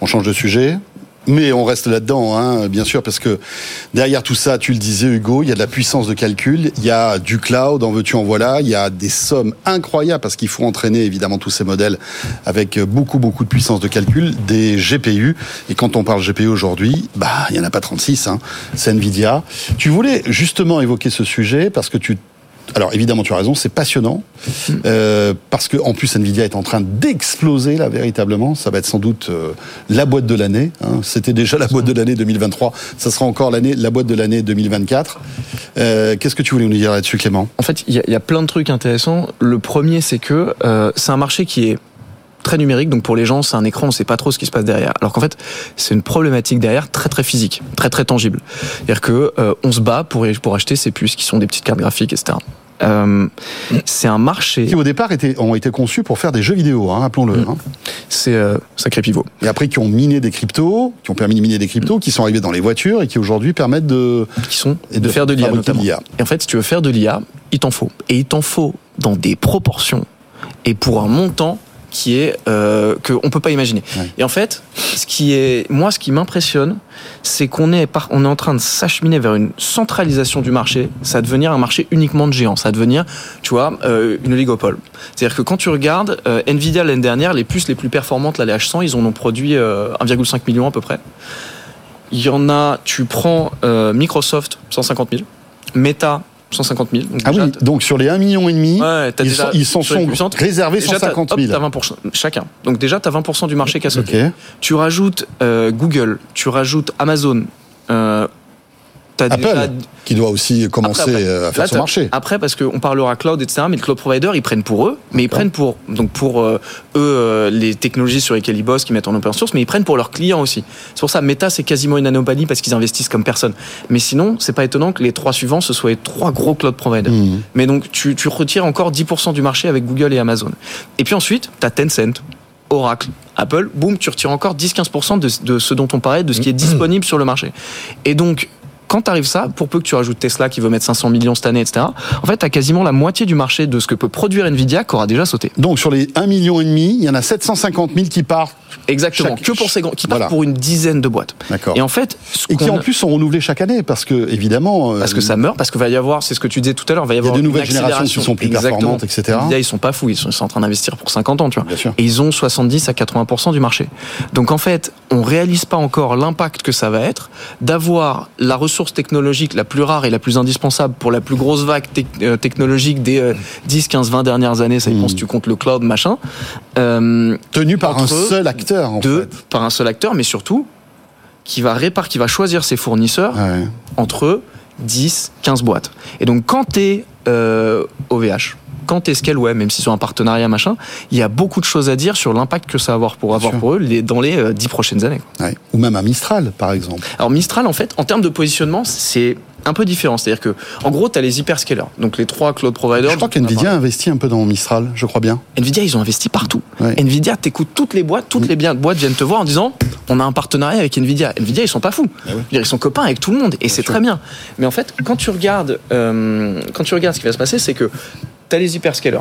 On change de sujet. Mais on reste là-dedans, hein, bien sûr, parce que derrière tout ça, tu le disais Hugo, il y a de la puissance de calcul, il y a du cloud, en veux-tu en voilà, il y a des sommes incroyables parce qu'il faut entraîner évidemment tous ces modèles avec beaucoup beaucoup de puissance de calcul, des GPU. Et quand on parle GPU aujourd'hui, bah il y en a pas 36, hein, c'est Nvidia. Tu voulais justement évoquer ce sujet parce que tu alors évidemment, tu as raison, c'est passionnant euh, parce que en plus Nvidia est en train d'exploser là véritablement. Ça va être sans doute euh, la boîte de l'année. hein. C'était déjà la boîte de l'année 2023. Ça sera encore la boîte de l'année 2024. Euh, Qu'est-ce que tu voulais nous dire là-dessus, Clément? En fait, il y, a- plein de trucs intéressants. Le premier, c'est que c'est un marché qui est très numérique, donc pour les gens, c'est un écran, on sait pas trop ce qui se passe derrière. Alors qu'en fait, c'est une problématique derrière très très physique, très très tangible. C'est-à-dire que euh, on se bat pour pour acheter ces puces qui sont des petites cartes graphiques, etc. Euh, c'est un marché, Qui au départ ont été conçus pour faire des jeux vidéo, hein, rappelons-le. hein. c'est euh, sacré pivot. Et après qui ont miné des cryptos, qui ont permis de miner des cryptos, qui sont arrivés dans les voitures et qui aujourd'hui permettent de qui sont Et de, de faire de l'IA. Et en fait, si tu veux faire de l'IA, il t'en faut. Et il t'en faut dans des proportions et pour un montant qui est euh, que on peut pas imaginer. Ouais. Et en fait, ce qui est moi, ce qui m'impressionne, c'est qu'on est par, on est en train de s'acheminer vers une centralisation du marché. Ça va devenir un marché uniquement de géants. Ça va devenir, tu vois, euh, une oligopole. C'est-à-dire que quand tu regardes euh, Nvidia l'année dernière, les puces les plus performantes, les H100, ils en ont produit euh, 1,5 million à peu près. Il y en a, tu prends euh, Microsoft, 150 000, Meta, 150 000. Donc Ah oui, donc sur les 1,5 million, et demi, Ouais, ils, déjà- sont, ils réservés déjà, 150 t'as- hop, 000. t'as 20% chacun. Donc déjà, tu as 20% du marché qui a sauté. Ok. Tu rajoutes euh, Google, tu rajoutes Amazon. Euh, Apple, déjà- qui doit aussi commencer Après, après. euh, à faire Là, son marché. Après, parce qu'on parlera cloud, etc., mais le cloud provider, ils prennent pour eux, mais ils prennent pour, donc pour euh, eux, euh, les technologies sur lesquelles ils bossent, qu'ils mettent en open source, mais ils prennent pour leurs clients aussi. C'est pour ça, Meta, c'est quasiment une anomalie parce qu'ils investissent comme personne. Mais sinon, c'est pas étonnant que les trois suivants, ce soient les trois gros cloud providers. Mhm. Mais donc, tu, tu retires encore 10% du marché avec Google et Amazon. Et puis ensuite, tu as Tencent, Oracle, Apple, boum, tu retires encore 10-15% de, de ce dont on parlait, de ce qui est disponible sur le marché. Et donc, quand tu arrives ça, pour peu que tu rajoutes Tesla qui veut mettre 500 millions cette année, etc., en fait, tu as quasiment la moitié du marché de ce que peut produire Nvidia qui aura déjà sauté. Donc sur les 1,5 million, il y en a 750 000 qui partent. Exactement. Chaque- que pour ces grands, qui partent Voilà. pour une dizaine de boîtes. D'accord. Et en fait, Et qui en plus sont renouvelés chaque année parce que évidemment. euh, Parce que ça meurt, parce qu'il va y avoir, c'est ce que tu disais tout à l'heure, va y Il y a avoir de une nouvelles générations qui sont plus Exactement. performantes, etc. Nvidia, ils sont pas fous, ils sont, ils sont en train d'investir pour 50 ans, tu vois. Bien sûr. Et ils ont 70 à 80% du marché. Donc en fait, on réalise pas encore l'impact que ça va être d'avoir la ressource ressource technologique la plus rare et la plus indispensable pour la plus grosse vague euh, technologique des euh, 10, 15, 20 dernières années, ça dépend si tu comptes le cloud, machin, euh, Tenu par un seul acteur, en de, fait. par un seul acteur, mais surtout, qui va répar, qui va choisir ses fournisseurs Ouais. entre 10, 15 boîtes. Et donc, quand tu es OVH, quand tu es Scaleway, même s'ils sont un partenariat, machin, il y a beaucoup de choses à dire sur l'impact que ça va avoir pour, avoir pour eux les- dans les euh, 10 prochaines années. Ouais. Ou même un Mistral, par exemple. Alors Mistral, en fait, en termes de positionnement, c'est un peu différent. C'est-à-dire que, en gros, tu as les hyperscalers, donc les trois cloud providers. Je crois qu'NVIDIA investit un peu dans Mistral, je crois bien. Nvidia, ils ont investi partout. Ouais. Nvidia, t'écoutes toutes les boîtes, toutes les bien- boîtes viennent te voir en disant on a un partenariat avec Nvidia. Nvidia, ils sont pas fous. Dire, Ils sont copains avec tout le monde et c'est très bien. Mais en fait, quand tu regardes, euh, quand tu regardes ce qui va se passer, c'est que tu as les hyperscalers.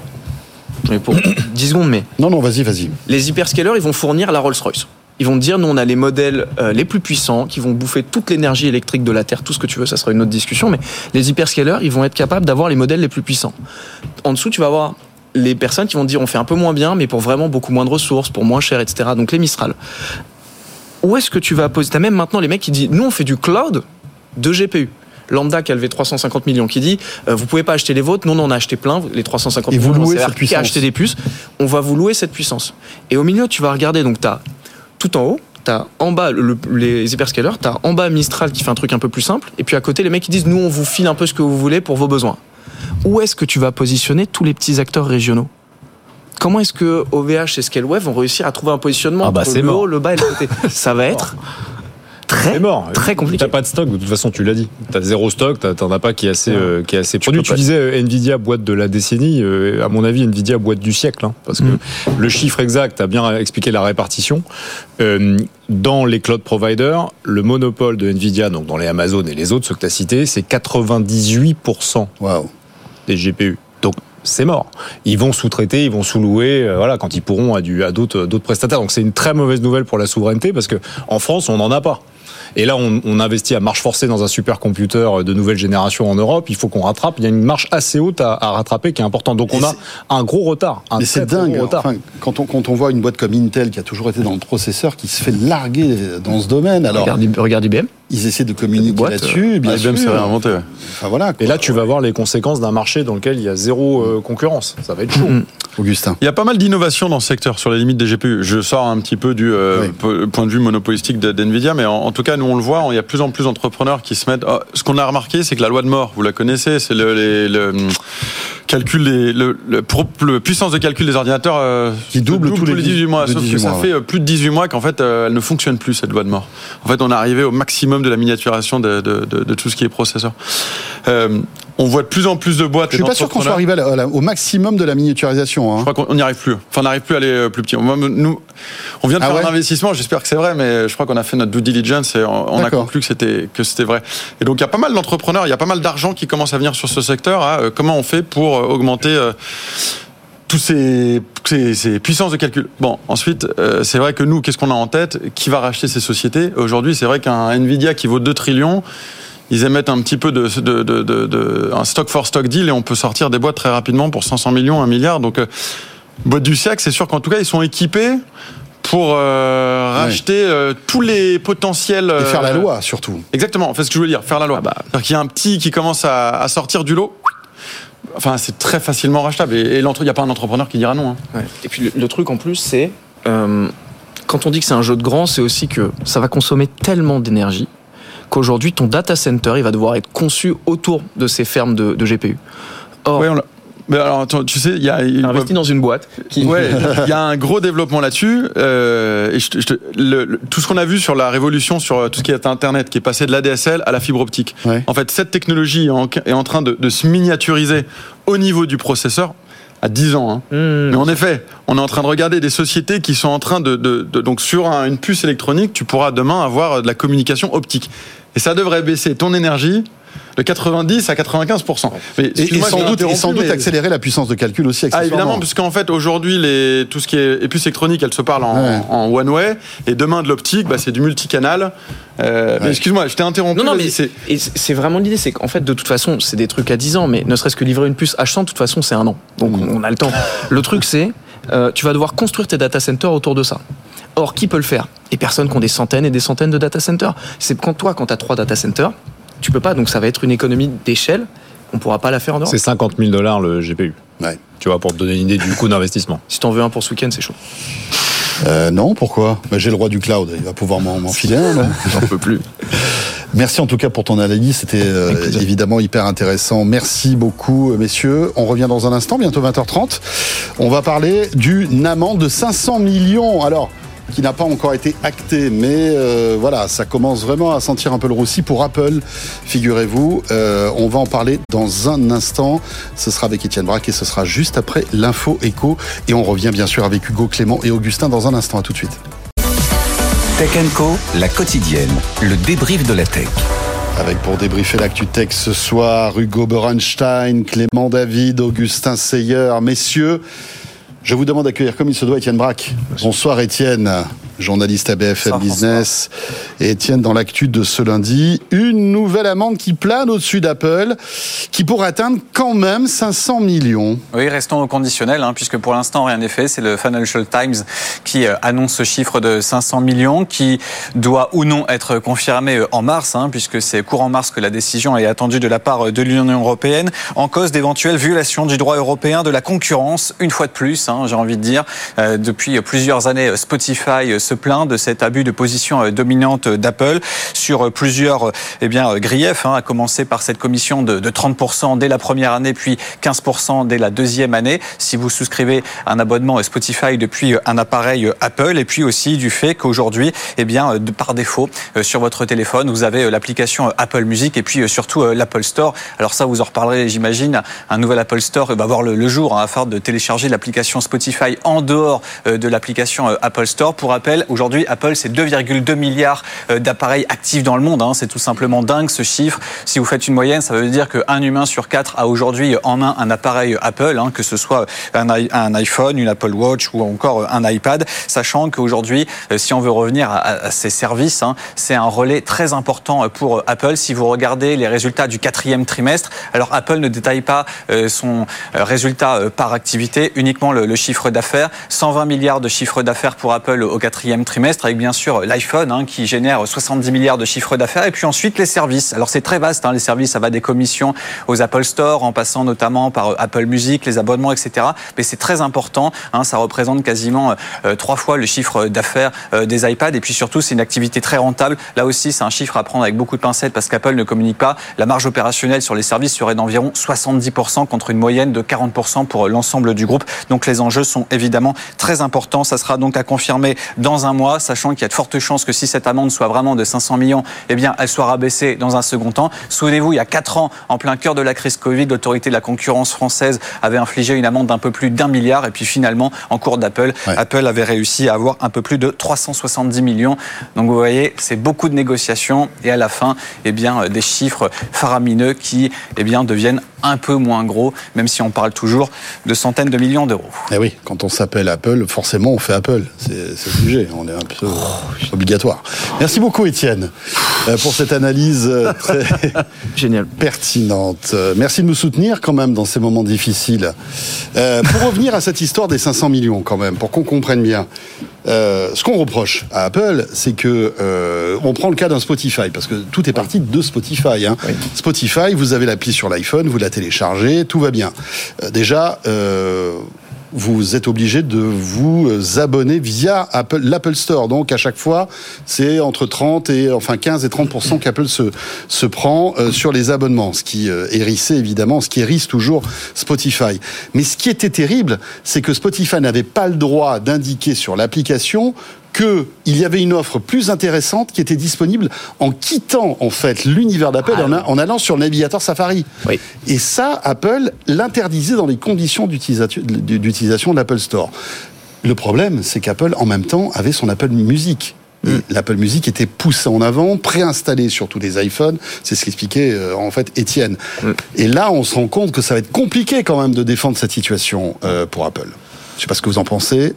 Mais pour 10 secondes, mais Non, non, vas-y, vas-y. les hyperscalers, ils vont fournir la Rolls-Royce. Ils vont te dire, nous, on a les modèles euh, les plus puissants qui vont bouffer toute l'énergie électrique de la Terre, tout ce que tu veux, ça sera une autre discussion, mais les hyperscalers, ils vont être capables d'avoir les modèles les plus puissants. En dessous, tu vas avoir les personnes qui vont te dire, on fait un peu moins bien, mais pour vraiment beaucoup moins de ressources, pour moins cher, etc. Donc les Mistral. Où est-ce que tu vas poser T'as même maintenant les mecs qui disent, nous, on fait du cloud de GPU. Lambda qui a levé 350 millions qui dit euh, vous pouvez pas acheter les vôtres, non non on a acheté plein, les 350 Et vous millions, louez ça cette puissance. acheter des puces, on va vous louer cette puissance. Et au milieu tu vas regarder donc tu as tout en haut, tu as en bas le- les hyperscalers, tu as en bas Mistral qui fait un truc un peu plus simple et puis à côté les mecs qui disent nous on vous file un peu ce que vous voulez pour vos besoins. Où est-ce que tu vas positionner tous les petits acteurs régionaux? Comment est-ce que OVH et Scaleway vont réussir à trouver un positionnement Ah bah, entre c'est le mort. haut, le bas et le côté? Ça va être très C'est mort. très compliqué. T'as pas de stock, de toute façon, tu l'as dit. T'as zéro stock, t'en as pas qui est assez, Ouais. euh, qui est assez produit. peux Tu disais euh, Nvidia boîte de la décennie. euh, à mon avis, Nvidia boîte du siècle, hein, parce que Mm. le chiffre exact a bien expliqué la répartition. Euh, dans les cloud providers, le monopole de Nvidia, donc dans les Amazon et les autres, ceux que tu as cités, c'est 98% Waouh. des GPU. Donc c'est mort. Ils vont sous-traiter, ils vont sous-louer, euh, voilà, quand ils pourront à, du, à d'autres, d'autres prestataires. Donc c'est une très mauvaise nouvelle pour la souveraineté parce que en France, on n'en a pas. Et là, on, on investit à marche forcée dans un supercomputer de nouvelle génération en Europe. Il faut qu'on rattrape. Il y a une marche assez haute à, à rattraper qui est importante. Donc Et on a un gros retard. Un Mais très, c'est dingue. gros retard. Enfin, quand, on, quand on voit une boîte comme Intel qui a toujours été dans le processeur, qui se fait larguer dans ce domaine, alors Regarde, regarde IBM. ils essaient de communiquer là-dessus. Bien IBM s'est réinventé. Enfin, voilà. Et là, tu vas voir les conséquences d'un marché dans lequel il y a zéro euh, concurrence. Ça va être chaud. Mm. Augustin. Il y a pas mal d'innovations dans ce secteur sur les limites des GPU. Je sors un petit peu du euh, Oui. point de vue monopolistique d'NVIDIA, mais en, en tout cas, nous on le voit, il y a de plus en plus d'entrepreneurs qui se mettent. oh, ce qu'on a remarqué, c'est que la loi de mort, vous la connaissez, c'est le, les- le, hum, calcul des, le, le, pro- le puissance de calcul des ordinateurs euh, Qui double tous les 18 mois. Sauf 18 que ça mois, fait euh, plus de 18 mois qu'en fait, euh, elle ne fonctionne plus cette loi de mort. En fait, on est arrivé au maximum de la miniaturation de, de, de, de tout ce qui est processeur. Euh, on voit de plus en plus de boîtes. Je suis pas sûr qu'on soit arrivé à la- à la- au maximum de la miniaturisation. hein. Je crois qu'on n'y arrive plus. Enfin, on n'arrive plus à aller euh, plus petit. Nous, on vient de Ah faire ouais un investissement. J'espère que c'est vrai, mais je crois qu'on a fait notre due diligence et on, a conclu que c'était que c'était vrai. Et donc, il y a pas mal d'entrepreneurs, il y a pas mal d'argent qui commence à venir sur ce secteur. à, euh, comment on fait pour euh, augmenter euh, tous ces, ces, ces puissances de calcul? Bon, ensuite, euh, c'est vrai que nous, qu'est-ce qu'on a en tête? Qui va racheter ces sociétés? Aujourd'hui, c'est vrai qu'un Nvidia qui vaut 2 trillions, ils émettent un petit peu de, de, de, de- de- un stock for stock deal et on peut sortir des boîtes très rapidement pour 500 millions, 1 milliard. Donc, euh, boîte du siècle, c'est sûr qu'en tout cas, ils sont équipés pour euh, Ouais. racheter euh, tous les potentiels. Et faire la loi, surtout. Exactement, en fait, ce que je veux dire, faire la loi. C'est-à-dire qu'il y a un petit qui commence à, à sortir du lot. Enfin, c'est très facilement rachetable. Et, il n'y a pas un entrepreneur qui dira non. hein. Ouais. Et puis le, le truc en plus, c'est euh, quand on dit que c'est un jeu de grand, c'est aussi que ça va consommer tellement d'énergie qu'aujourd'hui ton data center il va devoir être conçu autour de ces fermes de, de GPU. Or, Ouais, on mais alors, tu sais, il y a. investi dans une boîte qui Ouais, il y a un gros développement là-dessus. euh, et je te- je te- le- le- tout ce qu'on a vu sur la révolution, sur euh, tout ce qui est Internet, qui est passé de l'ADSL à la fibre optique. Ouais. En fait, cette technologie est en, est en train de, de se miniaturiser au niveau du processeur à 10 ans. hein. Hmm. Mais en effet, on est en train de regarder des sociétés qui sont en train de, de- de- donc sur un- une puce électronique, tu pourras demain avoir euh, de la communication optique. Et ça devrait baisser ton énergie de 90 à 95 Mais Et, et sans doute, et sans doute mais- accélérer la puissance de calcul aussi. ah évidemment, puisqu'en fait aujourd'hui les tout ce qui est et puce électronique, elle se parle en, Ouais. en one way, et demain de l'optique, bah, c'est du multicanal. Euh, Ouais. excuse-moi, je t'ai interrompu. Non, non, mais c'est et vraiment l'idée, c'est qu'en fait, de toute façon, c'est des trucs à 10 ans, mais ne serait-ce que livrer une puce H100, de toute façon, c'est un an. Donc, on a le temps. Le truc, c'est, euh, tu vas devoir construire tes data centers autour de ça. Or, qui peut le faire? Les personnes qui ont des centaines et des centaines de data centers. C'est quand toi, quand tu as trois data centers, tu peux pas. Donc ça va être une économie d'échelle. On pourra pas la faire en Europe. C'est 50 000 dollars le GPU. Ouais. Tu vois, pour te donner une idée du coût d'investissement. Si t'en veux un pour ce week-end, c'est chaud. Euh, non, pourquoi? Bah, J'ai le roi du cloud, il va pouvoir m'en m'en filer un. non? J'en peux plus. Merci en tout cas pour ton analyse, c'était euh, évidemment hyper intéressant. Merci beaucoup euh, messieurs. On revient dans un instant, bientôt 20h30. On va parler d'une amende de 500 millions. Alors qui n'a pas encore été acté, mais euh, voilà, ça commence vraiment à sentir un peu le roussi pour Apple, figurez-vous. Euh, on va en parler dans un instant. Ce sera avec Étienne Braque et ce sera juste après l'info écho. Et on revient bien sûr avec Hugo Clément et Augustin dans un instant. À tout de suite. Tech Co, la quotidienne, le débrief de la tech. Avec pour débriefer l'actu tech ce soir, Hugo Berenstein, Clément David, Augustin Seyer. Messieurs, je vous demande d'accueillir comme il se doit Étienne Braque. Bonsoir Étienne, journaliste à BFM Bonsoir, Business. Et Étienne, dans l'actu de ce lundi, une nouvelle amende qui plane au-dessus d'Apple, qui pourrait atteindre quand même 500 millions. Oui, restons au conditionnel, hein, puisque pour l'instant rien n'est fait. C'est le Financial Times qui euh, annonce ce chiffre de 500 millions, qui doit ou non être confirmé euh, en mars, hein, puisque c'est courant mars que la décision est attendue de la part euh, de l'Union européenne, en cause d'éventuelles violations du droit européen de la concurrence, une fois de plus, hein, j'ai envie de dire. Euh, depuis plusieurs années, Spotify se plaint de cet abus de position euh, dominante d'Apple sur euh, plusieurs euh, eh bien, griefs, hein, à commencer par cette commission de, de 30% dès la première année, puis 15% dès la deuxième année, si vous souscrivez un abonnement Spotify depuis un appareil Apple, et puis aussi du fait qu'aujourd'hui, eh bien, par défaut, sur votre téléphone, vous avez l'application Apple Music et puis surtout l'Apple Store. Alors ça, vous en reparlerez, j'imagine. Un nouvel Apple Store va voir le, jour hein, afin de télécharger l'application Spotify en dehors de l'application Apple Store. Pour rappel, aujourd'hui, Apple, c'est 2,2 milliards euh, d'appareils actifs dans le monde. hein. C'est tout simplement dingue ce chiffre. Si vous faites une moyenne, ça veut dire qu'un humain sur quatre a aujourd'hui en main un appareil Apple, hein, que ce soit un, iPhone, une Apple Watch ou encore un iPad, sachant qu'aujourd'hui, euh, si on veut revenir à, à ces services, hein, c'est un relais très important euh, pour euh, Apple. Si vous regardez les résultats du quatrième trimestre, alors Apple ne détaille pas euh, son euh, résultat euh, par activité, uniquement le, le chiffre d'affaires. 120 milliards de chiffre d'affaires pour Apple au quatrième trimestre, avec bien sûr l'iPhone hein, qui génère 70 milliards de chiffre d'affaires, et puis ensuite les services. Alors c'est très vaste, hein, les services, ça va des commissions aux Apple Store, en passant notamment par euh, Apple Music, les abonnements, etc. Mais c'est très important, hein, ça représente quasiment euh, trois fois le chiffre d'affaires euh, des iPads, et puis surtout c'est une activité très rentable. Là aussi, c'est un chiffre à prendre avec beaucoup de pincettes parce qu'Apple ne communique pas. La marge opérationnelle sur les services serait d'environ 70% contre une moyenne de 40% pour l'ensemble du groupe. Donc les enjeux sont évidemment très importants. Ça sera donc à confirmer dans un mois, sachant qu'il y a de fortes chances que si cette amende soit vraiment de 500 millions, eh bien, elle soit rabaissée dans un second temps. Souvenez-vous, il y a quatre ans, en plein cœur de la crise Covid, l'autorité de la concurrence française avait infligé une amende d'un peu plus d'un milliard. Et puis finalement, en cours d'Apple, Ouais. Apple avait réussi à avoir un peu plus de 370 millions. Donc vous voyez, c'est beaucoup de négociations et à la fin, eh bien, euh, des chiffres faramineux qui, eh bien, deviennent un peu moins gros, même si on parle toujours de centaines de millions d'euros. Eh oui, quand on s'appelle Apple, forcément on fait Apple. C'est c'est obligé, on est un peu obligatoire. Merci beaucoup Étienne euh, pour cette analyse euh, très Génial. pertinente. Euh, Merci de nous soutenir quand même dans ces moments difficiles. Euh, pour revenir à cette histoire des 500 millions quand même, pour qu'on comprenne bien, euh, ce qu'on reproche à Apple, c'est que euh, on prend le cas d'un Spotify parce que tout est parti de Spotify. hein. Spotify, vous avez l'appli sur l'iPhone, vous la téléchargez, tout va bien. Euh, déjà. Vous êtes obligé de vous abonner via Apple, l'Apple Store. Donc à chaque fois, c'est entre 30 et enfin 15 et 30% qu'Apple se se prend euh, sur les abonnements, ce qui euh, évidemment, ce qui hérisse toujours Spotify. Mais ce qui était terrible, c'est que Spotify n'avait pas le droit d'indiquer sur l'application qu'il y avait une offre plus intéressante qui était disponible en quittant en fait l'univers d'Apple en, a- en allant sur le navigateur Safari. Oui. Et ça, Apple l'interdisait dans les conditions d'utilisation de l'Apple Store. Le problème, c'est qu'Apple, en même temps, avait son Apple Music. Et L'Apple Music était poussé en avant, préinstallé sur tous les iPhones. C'est ce qu'expliquait euh, en fait Étienne. Et là, on se rend compte que ça va être compliqué quand même de défendre cette situation euh, pour Apple. Je sais pas ce que vous en pensez.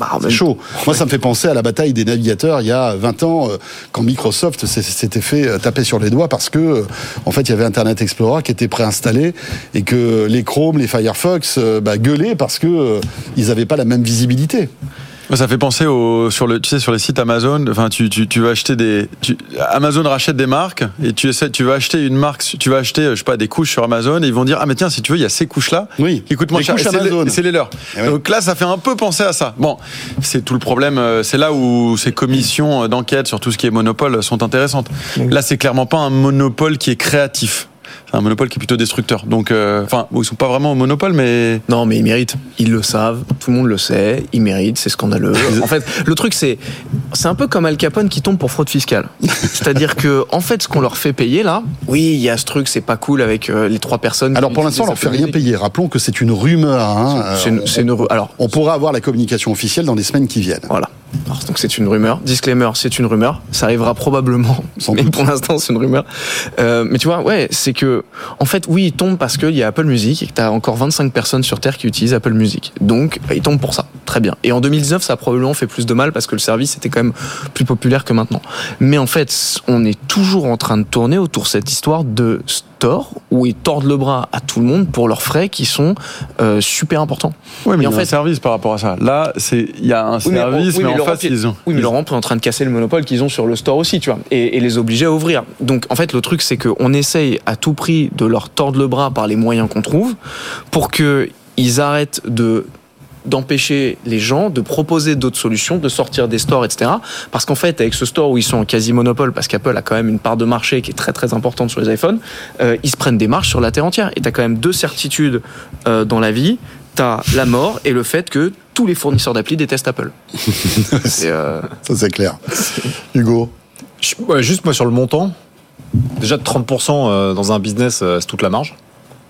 Bah, C'est chaud. Moi, ça me fait penser à la bataille des navigateurs il y a 20 ans, euh, quand Microsoft s'était fait euh, taper sur les doigts parce que, euh, en fait, il y avait Internet Explorer qui était préinstallé et que les Chrome, les Firefox, bah, gueulaient parce que ils n'avaient pas la même visibilité. Moi, ça fait penser au sur le tu sais sur les sites Amazon. Enfin, tu tu, tu vas acheter des tu- Amazon rachète des marques et tu essaies tu vas acheter une marque, tu vas acheter je sais pas des couches sur Amazon et ils vont dire ah mais tiens si tu veux il y a ces couches là Oui. qui coûtent moins cher. c'est les- leurs. Eh ouais. Donc là, ça fait un peu penser à ça. Bon, c'est tout le problème. euh, C'est là où ces commissions d'enquête sur tout ce qui est monopole sont intéressantes. Là, c'est clairement pas un monopole qui est créatif. Un monopole qui est plutôt destructeur. Donc, euh, enfin, bon, ils sont pas vraiment au monopole, mais Non, mais ils méritent. Ils le savent. Tout le monde le sait. Ils méritent. C'est scandaleux. En fait, le truc, c'est, c'est un peu comme Al Capone qui tombe pour fraude fiscale. C'est-à-dire que, en fait, ce qu'on leur fait payer là, oui, il y a ce truc, c'est pas cool avec euh, les trois personnes. Alors qui pour l'instant, on leur fait rien payer. Rappelons que c'est une rumeur. hein. C'est une, Euh, une ru- alors, on pourra avoir la communication officielle dans les semaines qui viennent. Voilà. Donc c'est une rumeur. Disclaimer, c'est une rumeur. Ça arrivera probablement. Sans mais doute. pour l'instant, c'est une rumeur. Euh, mais tu vois, ouais, c'est que, en fait, oui, il tombe parce qu'il y a Apple Music et que tu as encore 25 personnes sur Terre qui utilisent Apple Music. Donc, bah, il tombe pour ça. Très bien. Et en 2019, ça a probablement fait plus de mal parce que le service était quand même plus populaire que maintenant. Mais en fait, on est toujours en train de tourner autour de cette histoire de store où ils tordent le bras à tout le monde pour leurs frais qui sont euh, super importants. oui, mais Et en il y a un fait- service par rapport à ça. Là, c'est il y a un Oui, mais- service, oui, mais, mais en face, il- ils ont. Oui, mais l'Europe est en train de casser le monopole qu'ils ont sur le store aussi, tu vois, et, et les obliger à ouvrir. Donc, en fait, le truc, c'est qu'on essaye à tout prix de leur tordre le bras par les moyens qu'on trouve pour qu'ils arrêtent de d'empêcher les gens de proposer d'autres solutions, de sortir des stores, etc. Parce qu'en fait, avec ce store où ils sont en quasi-monopole, parce qu'Apple a quand même une part de marché qui est très très importante sur les iPhones, euh, ils se prennent des marches sur la terre entière. Et tu as quand même deux certitudes euh, dans la vie. Tu as la mort et le fait que tous les fournisseurs d'appli détestent Apple. C'est, euh, Ça c'est clair. Hugo? Juste moi sur le montant, déjà 30% euh, dans un business, c'est toute la marge.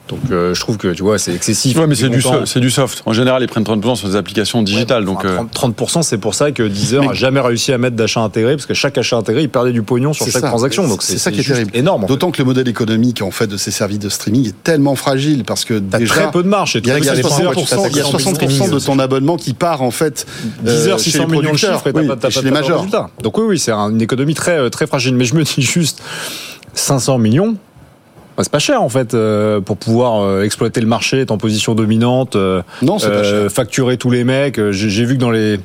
Donc euh, je trouve que tu vois, c'est excessif. Ouais, mais c'est du, c'est soft. En général, ils prennent 30% sur des applications digitales. donc, euh, Enfin, 30%, 30%, c'est pour ça que Deezer Mais- a jamais réussi à mettre d'achat intégré, parce que chaque achat intégré, il perdait du pognon sur chaque ça. transaction. Donc C'est ça qui est terrible. énorme. en fait. D'autant que le modèle économique en fait de ces services de streaming est tellement fragile parce que déjà très peu de marge. il y a, il y a très dépendant, 60%, tu il y a t'attaques 60% de ton abonnement qui part en fait euh, Deezer, chez 600 les millions de chiffres et oui, pas, chez les de majors. résultats. Donc oui, oui, c'est un- une économie très, euh, très fragile. Mais je me dis juste, 500 millions, c'est pas cher en fait euh, pour pouvoir euh, exploiter le marché, être en position dominante, euh, Non, c'est pas cher. facturer tous les mecs. J'ai vu que dans les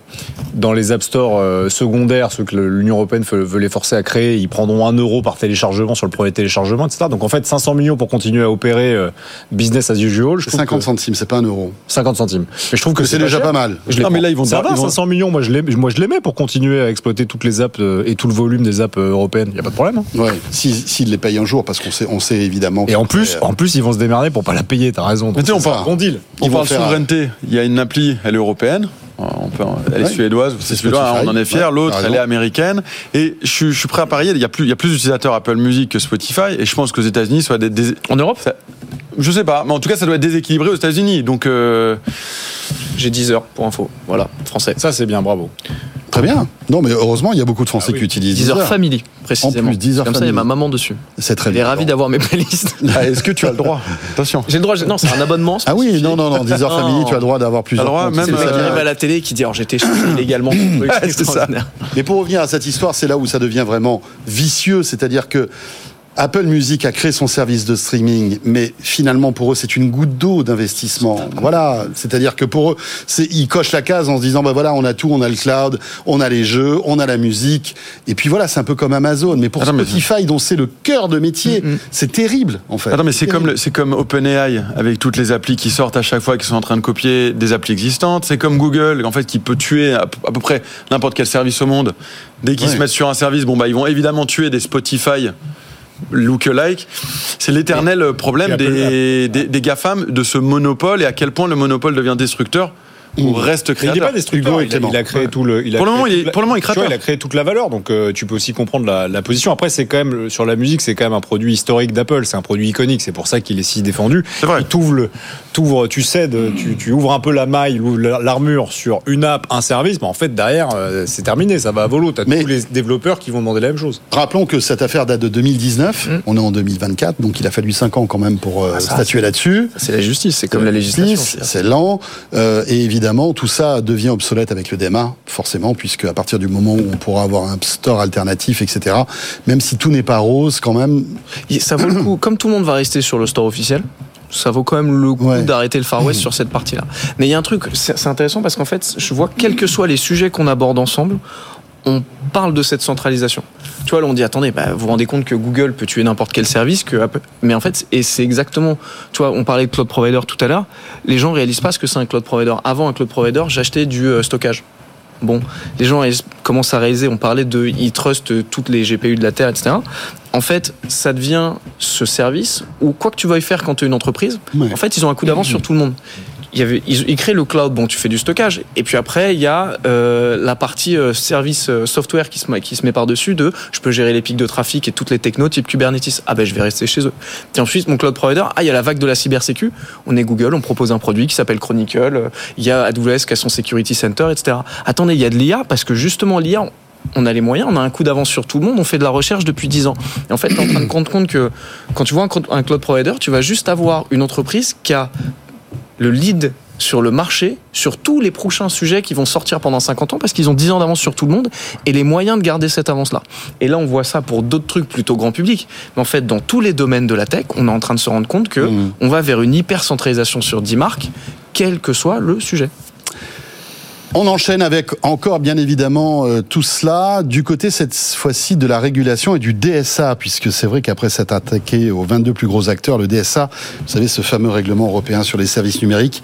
dans les app stores euh, secondaires, ceux que l'Union européenne veut, veut les forcer à créer, ils prendront un euro par téléchargement sur le premier téléchargement, etc. Donc en fait, 500 millions pour continuer à opérer euh, business as usual. Je C'est trouve 50 que- centimes, c'est pas un euro. 50 centimes. Mais je trouve que c'est déjà cher. pas mal. Je Non, mais là, ils vont ça va, ils vont- 500 millions. Moi, je les, moi, je les mets pour continuer à exploiter toutes les apps euh, et tout le volume des apps européennes. Il y a pas de problème. hein. Ouais, s'ils s'ils les payent un jour, parce qu'on sait, on sait évidemment. Et en plus, en plus, ils vont se démerder pour pas la payer. T'as raison. Mais tu sais, on parle- bon deal. On vont parle faire- souveraineté. Il y a une appli, elle est européenne. On peut, elle est Ouais. suédoise, c'est C'est suédois, hein, on en est fier. Ouais, L'autre, elle est américaine. Et je, suis- je suis prêt à parier, il y a plus, il y a plus d'utilisateurs Apple Music que Spotify. Et je pense qu'aux États-Unis, soit des, des- En Europe ça- je sais pas, mais en tout cas, ça doit être déséquilibré aux États-Unis. Donc, euh, J'ai 10 heures pour info. Voilà, français. Ça, c'est bien. Bravo. Très bien. Non, mais heureusement, il y a beaucoup de Français Ah oui. qui utilisent 10 heures Deezer. family, précisément. En plus, 10 heures Comme ça, il y a family. ma maman dessus. C'est très Elle est bien. ravie d'avoir mes playlists. ah, est-ce que tu as le droit? Attention. J'ai le droit, non, c'est un abonnement. Ah oui, non, non, non, 10 heures Non. famille, tu as le droit d'avoir plusieurs droit, même, C'est le C'est mec très qui bien. arrive à la télé qui dit alors j'étais illégalement. c'est ça. extraordinaire. Mais pour revenir à cette histoire, c'est là où ça devient vraiment vicieux, c'est-à-dire que Apple Music a créé son service de streaming, mais finalement pour eux c'est une goutte d'eau d'investissement. Voilà, c'est-à-dire que pour eux, c'est ils cochent la case en se disant bah voilà on a tout, on a le cloud, on a les jeux, on a la musique, et puis voilà c'est un peu comme Amazon. Mais pour Spotify dont c'est le cœur de métier, c'est terrible en fait. Attends, mais c'est comme, c'est comme OpenAI avec toutes les applis qui sortent à chaque fois, qui sont en train de copier des applis existantes. C'est comme Google, en fait, qui peut tuer à, peu- à peu près n'importe quel service au monde. Dès qu'ils Ouais. se mettent sur un service, bon, bah, ils vont évidemment tuer des Spotify look-alike. C'est l'éternel problème des, des, des GAFAM, de ce monopole et à quel point le monopole devient destructeur ou reste Mais il n'est créateur. pas destructeur. Hugo et Il a, il a créé tout le. il a Pour le créé moment, il toute est- la- pour le moment, il est tu vois, créateur. il a créé toute la valeur, donc euh, tu peux aussi comprendre la, la position. Après, c'est quand même sur la musique, c'est quand même un produit historique d'Apple. C'est un produit iconique. C'est pour ça qu'il est si défendu. C'est vrai. Il t'ouvre tu cèdes, tu, tu ouvres un peu la maille, l'armure sur une app, un service. Mais en fait, derrière, euh, c'est terminé. Ça va à volo. T'as Mais- tous les développeurs qui vont demander la même chose. Rappelons que cette affaire date de 2019, on est en 2024, donc il a fallu 5 ans quand même pour euh, statuer là-dessus. C'est la justice, c'est comme la législation. C'est lent, euh, et évidemment tout ça devient obsolète avec le DMA, forcément, puisque à partir du moment où on pourra avoir un store alternatif, etc. Même si tout n'est pas rose, quand même. Ça vaut le coup, comme tout le monde va rester sur le store officiel, ça vaut quand même le coup Ouais. d'arrêter le Far West sur cette partie-là. Mais il y a un truc, c'est c'est intéressant parce qu'en fait, je vois quels que soient les sujets qu'on aborde ensemble, on parle de cette centralisation. Tu vois, là, on dit attendez, bah, vous vous rendez compte que Google peut tuer n'importe quel service, que Apple- mais en fait, et c'est exactement, tu vois, on parlait de cloud provider tout à l'heure. Les gens réalisent pas ce que c'est un cloud provider. Avant un cloud provider, j'achetais du euh, stockage. Bon, les gens commencent à réaliser, on parlait de ils trustent toutes les GPU de la Terre, etc. En fait, ça devient ce service où quoi que tu veuilles faire quand tu es une entreprise, Ouais. en fait, ils ont un coup d'avance sur tout le monde. Il y avait, ils, créent le cloud, bon, tu fais du stockage, et puis après, il y a euh, la partie euh, service euh, software qui se, met- par-dessus de je peux gérer les pics de trafic et toutes les technos type Kubernetes. Ah ben, je vais rester chez eux. Et ensuite, mon cloud provider, ah, il y a la vague de la cybersécu. On est Google, on propose un produit qui s'appelle Chronicle, il y a AWS qui a son Security Center, etc. Attendez, il y a de l'IA, parce que justement, l'IA, on a les moyens, on a un coup d'avance sur tout le monde, on fait de la recherche depuis 10 ans. Et en fait, tu en train de compte compte que quand tu vois un cloud provider, tu vas juste avoir une entreprise qui a le lead sur le marché, sur tous les prochains sujets qui vont sortir pendant 50 ans, parce qu'ils ont 10 ans d'avance sur tout le monde, et les moyens de garder cette avance-là. Et là, on voit ça pour d'autres trucs plutôt grand public. Mais en fait, dans tous les domaines de la tech, on est en train de se rendre compte que Mhm. on va vers une hyper-centralisation sur 10 marques, quel que soit le sujet. On enchaîne avec encore bien évidemment euh, tout cela du côté cette fois-ci de la régulation et du DSA puisque c'est vrai qu'après s'être attaqué aux 22 plus gros acteurs, le DSA, vous savez ce fameux règlement européen sur les services numériques,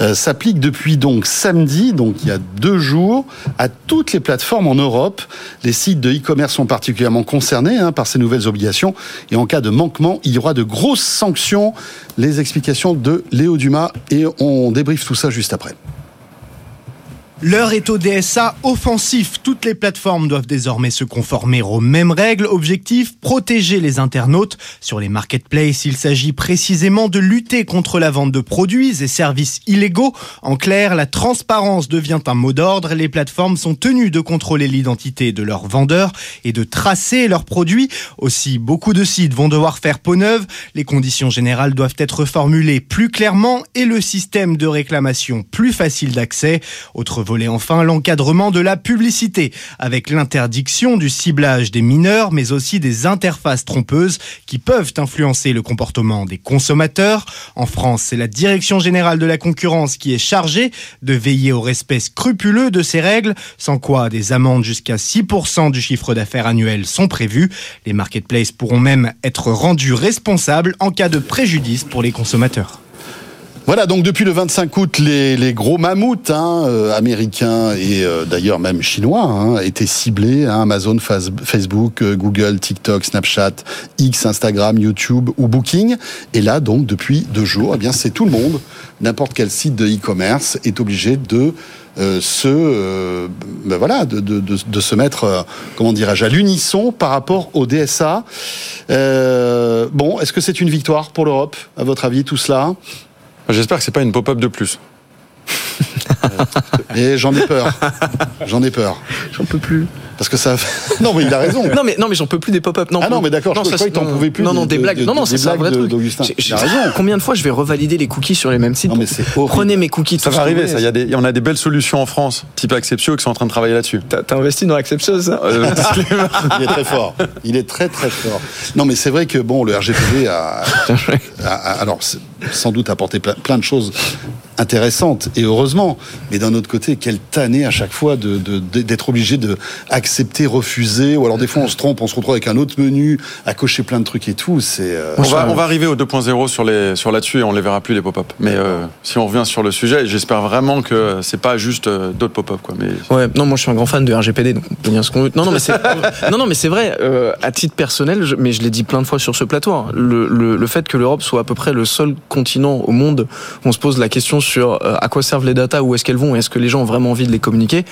euh, s'applique depuis donc samedi, donc il y a deux jours, à toutes les plateformes en Europe. Les sites de e-commerce sont particulièrement concernés hein, par ces nouvelles obligations et en cas de manquement, il y aura de grosses sanctions. Les explications de Léo Dumas et on débriefe tout ça juste après. L'heure est au DSA offensif. Toutes les plateformes doivent désormais se conformer aux mêmes règles. Objectif, protéger les internautes. Sur les marketplaces, il s'agit précisément de lutter contre la vente de produits et services illégaux. En clair, la transparence devient un mot d'ordre. Les plateformes sont tenues de contrôler l'identité de leurs vendeurs et de tracer leurs produits. Aussi, beaucoup de sites vont devoir faire peau neuve. Les conditions générales doivent être formulées plus clairement et le système de réclamation plus facile d'accès. Volet enfin, l'encadrement de la publicité, avec l'interdiction du ciblage des mineurs, mais aussi des interfaces trompeuses qui peuvent influencer le comportement des consommateurs. En France, c'est la Direction générale de la concurrence qui est chargée de veiller au respect scrupuleux de ces règles, sans quoi des amendes jusqu'à 6% du chiffre d'affaires annuel sont prévues. Les marketplaces pourront même être rendus responsables en cas de préjudice pour les consommateurs. Voilà, donc depuis le 25 août, les, gros mammouths hein, euh, américains et euh, d'ailleurs même chinois hein, étaient ciblés. hein, Amazon, Facebook, euh, Google, TikTok, Snapchat, X, Instagram, YouTube ou Booking. Et là, donc, depuis deux jours, eh bien, c'est tout le monde. N'importe quel site de e-commerce est obligé de se, ben voilà, de, se mettre, comment dirais-je, à l'unisson par rapport au DSA. Bon, est-ce que c'est une victoire pour l'Europe, à votre avis, tout cela? J'espère que c'est pas une pop-up de plus. Et j'en ai peur. J'en ai peur. J'en peux plus. Parce que ça. non, mais il a raison. Non mais non mais j'en peux plus des pop-up. Non, Ah non, mais d'accord, je ça, croyais que t'en non, pouvais plus Non des- non des de- blagues. de- non non des c'est ça un vrai de- truc. a raison. Combien de fois je vais revalider les cookies sur les mêmes sites Non, mais. Prenez mes cookies. Ça va arriver, ça. Il y, a des, on a des belles solutions en France, type Acceptio, qui sont en train de travailler là-dessus. T'as investi dans Acception ça Euh, Il est très fort. Il est très très fort. Non, mais c'est vrai que bon, le RGPD a, a- a- alors sans doute apporté plein, de choses intéressantes et heureusement. Mais d'un autre côté, quelle tannée à chaque fois de de- de- d'être obligé de accepter, refuser, ou alors des fois on se trompe, on se retrouve avec un autre menu à cocher plein de trucs et tout. C'est euh, on, va, on va arriver au 2.0 sur, les, sur là-dessus et on les verra plus les pop-up. Mais euh, si on revient sur le sujet, j'espère vraiment que c'est pas juste euh, d'autres pop-up. Quoi. Mais Ouais, non, moi je suis un grand fan de RGPD, donc on peut dire ce qu'on veut. Non, non, mais c'est, non, non, mais c'est vrai. euh, à titre personnel, je- mais je l'ai dit plein de fois sur ce plateau. hein, le, le, le fait que l'Europe soit à peu près le seul continent au monde où on se pose la question sur euh, à quoi servent les datas, où est-ce qu'elles vont, et est-ce que les gens ont vraiment envie de les communiquer,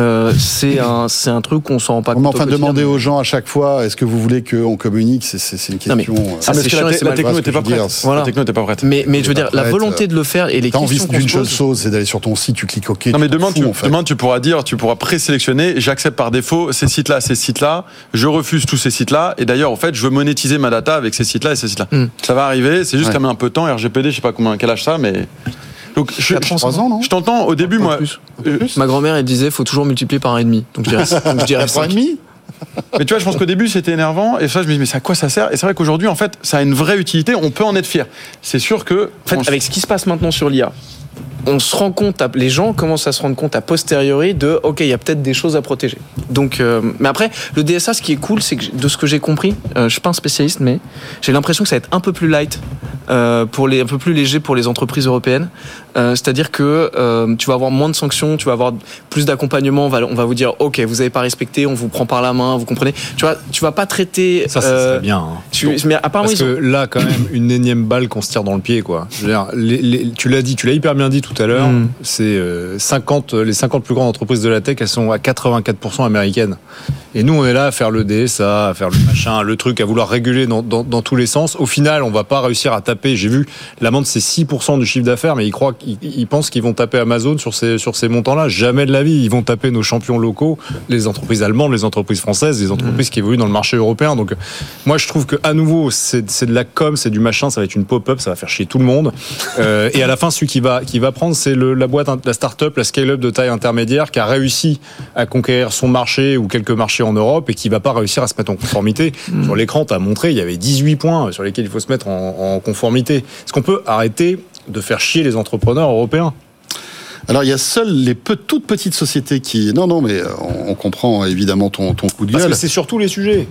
euh, c'est un, c'est un truc qu'on s'en rend pas compte. est en au train de quotidien. demander aux gens à chaque fois, est-ce que vous voulez qu'on communique C'est une Non, mais question. ça, Ah, que chiant la, la techno n'était pas veux prête. dire. Voilà. La techno n'était pas prête. Mais, mais je veux dire, la volonté de le faire et les envie questions qu'on d'une se seule chose, c'est d'aller sur ton site, tu cliques OK. Non mais demain, fous, tu, en fait. demain tu pourras dire, tu pourras présélectionner, j'accepte par défaut ces sites-là, ces sites-là, je refuse tous ces sites-là, et d'ailleurs en fait je veux monétiser ma data avec ces sites-là et ces sites-là. Hmm. Ça va arriver, c'est juste met un peu de temps, RGPD je sais pas combien, quel âge ça, mais... Donc je, Quatre ans, non je t'entends au début Un moi... plus. euh, Ma grand-mère, elle disait, faut toujours multiplier par un et demi. Donc je dirais, donc je dirais et cinq. demi mais tu vois, je pense qu'au début c'était énervant et ça je me dis mais à quoi ça sert? Et c'est vrai qu'aujourd'hui en fait ça a une vraie utilité. On peut en être fier. C'est sûr que en fait avec ce qui se passe maintenant sur l'IA, on se rend compte, les gens commencent à se rendre compte a posteriori de, ok, il y a peut-être des choses à protéger. Donc, euh, mais après, le DSA, ce qui est cool, c'est que de ce que j'ai compris, euh, je suis pas un spécialiste, mais j'ai l'impression que ça va être un peu plus light, euh, pour les, un peu plus léger pour les entreprises européennes. Euh, c'est-à-dire que tu vas avoir moins de sanctions, tu vas avoir plus d'accompagnement. On va, on va vous dire, ok, vous n'avez pas respecté, on vous prend par la main, vous comprenez. Tu vois, tu vas pas traiter. Ça, serait bien. hein. Tu, mais apparemment, Parce ils ont- que là, quand même, une énième balle qu'on se tire dans le pied, quoi. Je veux dire, les- les- tu l'as dit, tu l'as hyper bien dit tout à l'heure. Mm. C'est euh, 50, les 50 plus grandes entreprises de la tech, elles sont à 84% américaines. Et nous, on est là à faire le DSA, à faire le machin, le truc, à vouloir réguler dans, dans, dans tous les sens. Au final, on va pas réussir à taper. J'ai vu l'amende, c'est 6% du chiffre d'affaires, mais ils croient, ils pensent qu'ils vont taper Amazon sur ces sur ces montants-là. Jamais de la vie, ils vont taper nos champions locaux, les entreprises allemandes, les entreprises françaises, les entreprises qui évoluent dans le marché européen. Donc, moi, je trouve que à nouveau, c'est c'est de la com, c'est du machin, ça va être une pop-up, ça va faire chier tout le monde. Euh, et à la fin, celui qui va qui va prendre, c'est la boîte, la start-up, la scale-up de taille intermédiaire qui a réussi à conquérir son marché ou quelques marchés en Europe et qui va pas réussir à se mettre en conformité. Sur l'écran, tu as montré, il y avait 18 points sur lesquels il faut se mettre en, en conformité. Est-ce qu'on peut arrêter de faire chier les entrepreneurs européens? Alors, il y a seules les peu- toutes petites sociétés qui. Non, non, mais euh, on, on comprend évidemment ton, ton coup de Parce gueule. que c'est sur tous les sujets.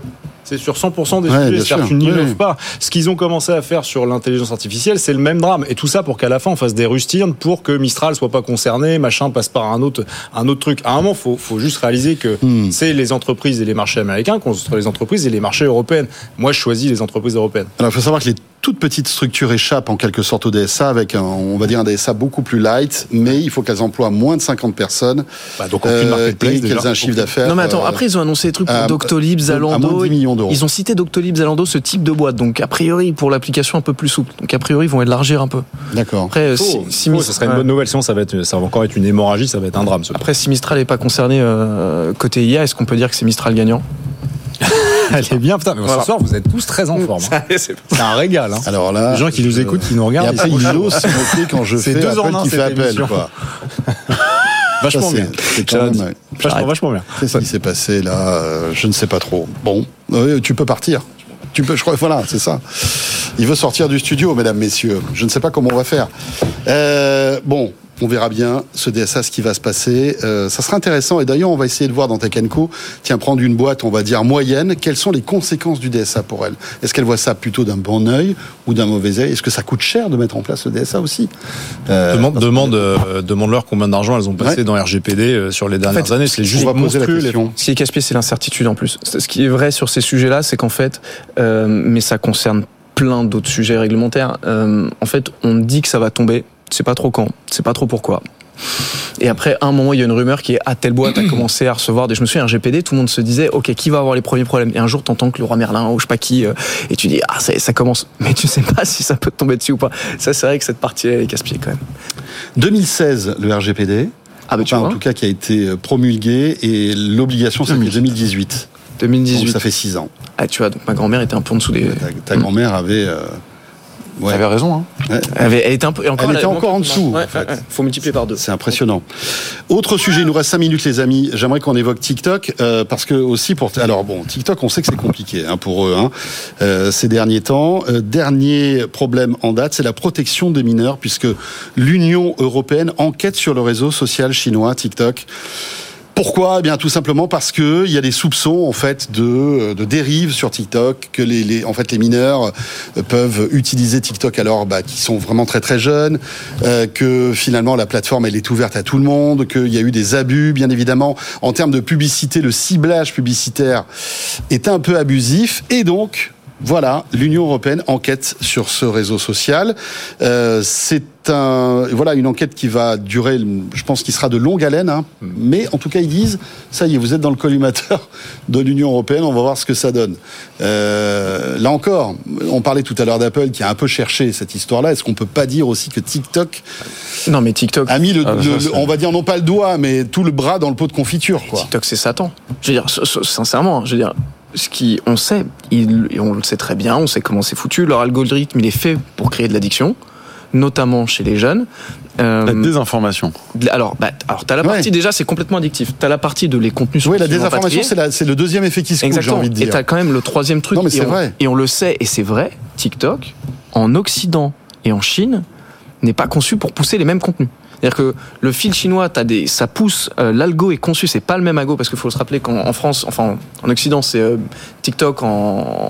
C'est sur 100% des Ouais, sujets. C'est-à-dire tu n'innoves Oui. pas. Ce qu'ils ont commencé à faire sur l'intelligence artificielle, c'est le même drame. Et tout ça pour qu'à la fin, on fasse des rustines pour que Mistral soit pas concerné, machin passe par un autre, un autre truc. À un moment, faut, faut juste réaliser que Hmm. c'est les entreprises et les marchés américains contre les entreprises et les marchés européens. Moi, je choisis les entreprises européennes. Alors, il faut savoir que les toutes petites structures échappent en quelque sorte au DSA avec un, on va dire un DSA beaucoup plus light, mais il faut qu'elles emploient moins de 50 personnes Bah, donc, aucune euh, marketplace, et qu'elles aient un chiffre d'affaires. Non mais attends, euh, après ils ont annoncé des trucs pour à- Doctolib, à Zalando. moins de 10 millions d'euros. Ils ont cité Doctolib, Zalando, ce type de boîte. Donc a priori pour l'application un peu plus souple. Donc a priori ils vont élargir un peu. D'accord. Après, euh, si, Mis- ça serait une bonne nouvelle. Sinon, ça va, être, ça va encore être une hémorragie, ça va être un drame. Ce Après si Mistral n'est pas concerné euh, côté IA, est-ce qu'on peut dire que c'est Mistral gagnant? Elle est bien, putain. Mais Voilà. ce soir, vous êtes tous très en forme. hein. C'est C'est un régal. Hein. Alors là, Les gens qui nous je- écoutent, qui nous regardent, après, ils sont quand je C'est fais deux appel qui fait appel. Quoi. vachement Ça, c'est- bien. c'est. Vachement, vachement bien. Qu'est-ce qui s'est passé là Euh, Je ne sais pas trop. Bon, euh, tu peux partir. Tu peux, je crois, voilà, c'est ça. Il veut sortir du studio, mesdames, messieurs. Je ne sais pas comment on va faire. Euh, bon, on verra bien ce DSA, ce qui va se passer. Euh, ça sera intéressant. Et d'ailleurs, on va essayer de voir dans Tech Co, tiens, prendre une boîte, on va dire moyenne, quelles sont les conséquences du DSA pour elle? Est-ce qu'elle voit ça plutôt d'un bon œil ou d'un mauvais œil Est-ce que ça coûte cher de mettre en place le DSA aussi? Euh, Demande, euh, demande-leur combien d'argent elles ont passé Ouais. dans RGPD euh, sur les dernières fait, années. C'est On juste va poser la question. Ce qui est casse-pied, c'est l'incertitude en plus. Ce qui est vrai sur ces sujets-là, c'est qu'en fait, euh, mais ça concerne plein d'autres sujets réglementaires. euh, en fait, on dit que ça va tomber. C'est pas trop quand, c'est pas trop pourquoi. Et après, à un moment, il y a une rumeur qui est à telle boîte a commencé à recevoir des. Je me souviens, RGPD, tout le monde se disait, ok, qui va avoir les premiers problèmes? Et un jour, t'entends que le roi Merlin ou je sais pas qui, euh, et tu dis, ah, ça, ça commence. Mais tu sais pas si ça peut te tomber dessus ou pas. Ça, c'est vrai que cette partie-là elle est casse-pied quand même. 2016, le RGPD. Ah, bah tu Enfin, en vois, tout cas, qui a été promulgué et l'obligation, c'était 2018. Donc 2018. ça fait 6 ans. Ah, tu vois, donc ma grand-mère était un peu en dessous des. Ta, ta grand-mère avait. euh, ouais, raison. Hein. ouais, Elle, avait- elle était un peu. et encore, Elle était avait encore en dessous, Ouais, en fait. ouais, ouais. Faut multiplier par deux. c'est impressionnant. Autre sujet, il nous reste 5 minutes, les amis. J'aimerais qu'on évoque TikTok, euh, parce que aussi pour. Alors bon, TikTok, on sait que c'est compliqué hein, pour eux hein, euh, ces derniers temps. Euh, dernier problème en date, c'est la protection des mineurs, puisque l'Union européenne enquête sur le réseau social chinois TikTok. Pourquoi Eh bien, tout simplement parce que il y a des soupçons en fait de, de dérives sur TikTok, que les, mineurs euh, peuvent utiliser TikTok. Alors bah, qui sont vraiment très très jeunes, euh, que finalement la plateforme est ouverte à tout le monde, qu'il y a eu des abus, bien évidemment. En termes de publicité, le ciblage publicitaire est un peu abusif. Et donc voilà, l'Union européenne enquête sur ce réseau social. Euh, c'est un, voilà, une enquête qui va durer, je pense, qu'il sera de longue haleine. Hein. Mais en tout cas, ils disent, ça y est, vous êtes dans le collimateur de l'Union européenne. On va voir ce que ça donne. Euh, là encore, on parlait tout à l'heure d'Apple qui a un peu cherché cette histoire-là. Est-ce qu'on peut pas dire aussi que TikTok Non, mais TikTok. a mis le, Ah, le- c'est- on va dire non pas le doigt, mais tout le bras dans le pot de confiture, quoi. TikTok, c'est Satan. Je veux dire, sincèrement, je veux dire, ce qui, on sait, il- et on le sait très bien, on sait comment c'est foutu. Leur algorithme, il est fait pour créer de l'addiction, notamment chez les jeunes. euh, La désinformation. alors, bah, alors t'as la Ouais. partie déjà, c'est complètement addictif. T'as la partie de les contenus. Oui, la désinformation, c'est le deuxième effet qui se coule, j'ai Exactement. envie de Et dire. t'as quand même le troisième truc. Non, mais et c'est on- vrai. Et on le sait, et c'est vrai. TikTok, en Occident et en Chine, n'est pas conçu pour pousser les mêmes contenus. C'est-à-dire que le fil chinois, t'as des, ça pousse, euh, l'algo est conçu, c'est pas le même algo parce qu'il faut se rappeler qu'en en France, enfin en Occident c'est euh, TikTok, en,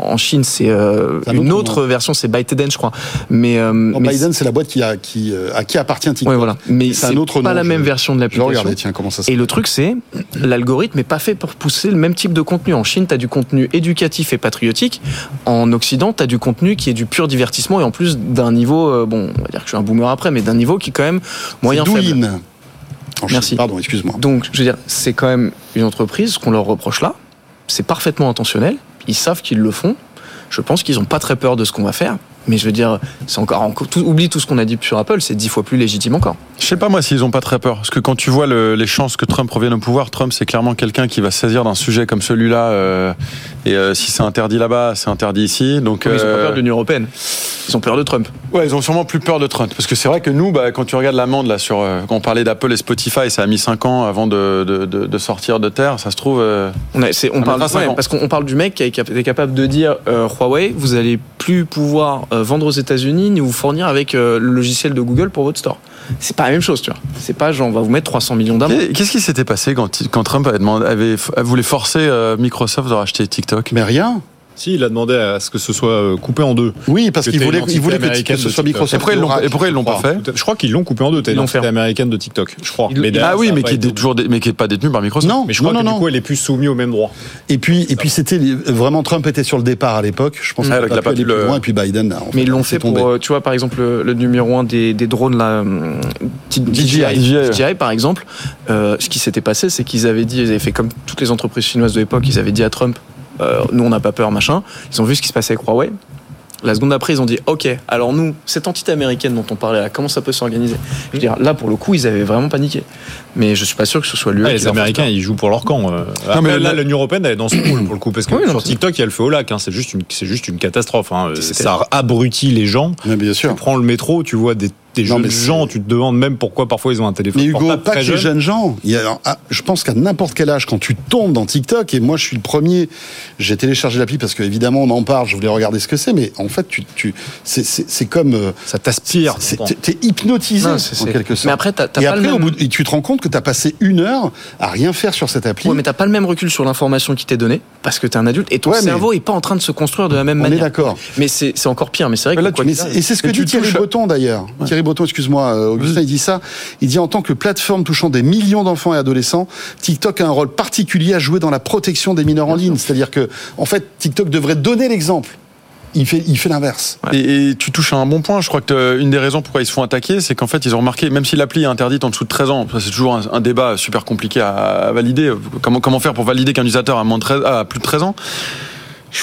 en Chine c'est euh, une autre version, c'est ByteDance je crois. Mais, Non, mais Biden, c'est la boîte qui a, qui, à qui appartient TikTok. Ouais, voilà. Mais C'est un autre pas nom, la même version de l'application. tiens, comment ça se Et le truc, c'est l'algorithme n'est pas fait pour pousser le même type de contenu. En Chine, tu as du contenu éducatif et patriotique. En Occident, tu as du contenu qui est du pur divertissement et en plus d'un niveau, bon, on va dire que je suis un boomer après, mais d'un niveau qui est quand même moyen Douyin. Chine. Merci. Pardon, excuse-moi. Donc, je veux dire, c'est quand même une entreprise, ce qu'on leur reproche là, c'est parfaitement intentionnel. Ils savent qu'ils le font. Je pense qu'ils n'ont pas très peur de ce qu'on va faire. Mais je veux dire, c'est encore, encore tout, oublie tout ce qu'on a dit sur Apple, c'est dix fois plus légitime encore. Je sais pas moi s'ils ont pas très peur. Parce que quand tu vois le- les chances que Trump revienne au pouvoir, Trump c'est clairement quelqu'un qui va saisir d'un sujet comme celui-là. euh, et euh, si c'est interdit là-bas, c'est interdit ici. Donc Ils n'ont pas euh, peur de l'Union Européenne. Ils ont peur de Trump. Ouais, ils ont sûrement plus peur de Trump. Parce que c'est vrai que nous, bah, quand tu regardes l'amende là sur, euh, quand on parlait d'Apple et Spotify, ça a mis 5 ans avant de, de, de- de sortir de terre. Ça se trouve. euh, On, a- parle cinq ouais, parce qu'on on parle du mec qui est cap- est capable de dire euh, Huawei, vous allez plus pouvoir euh, vendre aux États-Unis ni vous fournir avec euh, le logiciel de Google pour votre store. C'est pas la même chose, tu vois. C'est pas genre on va vous mettre 300 millions d'amende. Qu'est- Qu'est-ce qui s'était passé quand, quand Trump avait demandé, avait, voulait forcer euh, Microsoft de racheter TikTok? Mais rien. Si, il a demandé à ce que ce soit euh, coupé en deux. Oui, parce qu'il voulait, il voulait que, que ce soit. Microsoft. Et pourquoi ils l'ont- et pourquoi ils l'ont je pas crois. fait Je crois qu'ils l'ont coupé en deux. T'as Ils l'ont l'entité fait. américaine de TikTok, je crois. Mais Ah oui, mais qui, est toujours dé- mais qui est pas détenu par Microsoft. Non, Mais je crois non, que non, du coup, elle est plus soumise au même droit. Et puis, et puis c'était vraiment Trump était sur le départ à l'époque. Je pense Ah, qu'il donc a pas plus le- loin. Et puis Biden, Mais ils l'ont fait pour, tomber. euh, tu vois, par exemple, le, numéro un des, drones, là, hum, DJI, par exemple, euh, ce qui s'était passé, c'est qu'ils avaient dit, ils avaient fait comme toutes les entreprises chinoises de l'époque, ils avaient dit à Trump, euh, nous on n'a pas peur, machin. Ils ont vu ce qui se passait avec Huawei. La seconde après, ils ont dit, ok, alors nous, cette entité américaine dont on parlait là, comment ça peut s'organiser Je veux dire, là, pour le coup, ils avaient vraiment paniqué. Mais je suis pas sûr que ce soit lui. Ah, les Américains, ils jouent pour leur camp. euh. Après, mais là, l'Union Européenne, elle est dans ce rôle pour le coup. Parce que Oui, non, sur c'est- TikTok, il y a le feu au lac. hein. C'est juste, une- c'est juste une catastrophe. hein. Ça abrutit les gens. Mais bien Tu prends le métro, tu vois des, des Non, jeunes gens, tu te demandes même pourquoi parfois ils ont un téléphone Mais Hugo, portable pas très que les jeune. jeunes gens. Il y a, ah, je pense qu'à n'importe quel âge, quand tu tombes dans TikTok, et moi je suis le premier, j'ai téléchargé l'appli parce qu'évidemment on en parle, je voulais regarder ce que c'est, mais en fait, tu, tu, c'est, comme. euh, Ça t'aspire. t'es, hypnotisé Non, en quelque sorte. Mais après, t'as- t'as et pas le après, au bout de- et tu te rends compte que tu as passé une heure à rien faire sur cette appli. Ouais, mais t'as pas le même recul sur l'information qui t'est donnée parce que t'es un adulte et ton Ouais, mais- cerveau est pas en train de se construire de la même on est manière. d'accord. Mais c'est c'est encore pire. Mais c'est vrai que là, quoi Mais et c'est ce que Et tu dit Thierry Breton d'ailleurs. Thierry Breton, excuse-moi, euh, Augustin, il dit ça. Il dit en tant que plateforme touchant des millions d'enfants et adolescents, TikTok a un rôle particulier à jouer dans la protection des mineurs en ligne. C'est-à-dire que, en fait, TikTok devrait donner l'exemple. Il fait, il fait l'inverse. Et, et tu touches à un bon point. Je crois que euh, une des raisons pourquoi ils se font attaquer, c'est qu'en fait, ils ont remarqué, même si l'appli est interdite en dessous de 13 ans, c'est toujours un, un débat super compliqué à, à valider. Comment, comment faire pour valider qu'un utilisateur a, moins de 13, a plus de 13 ans?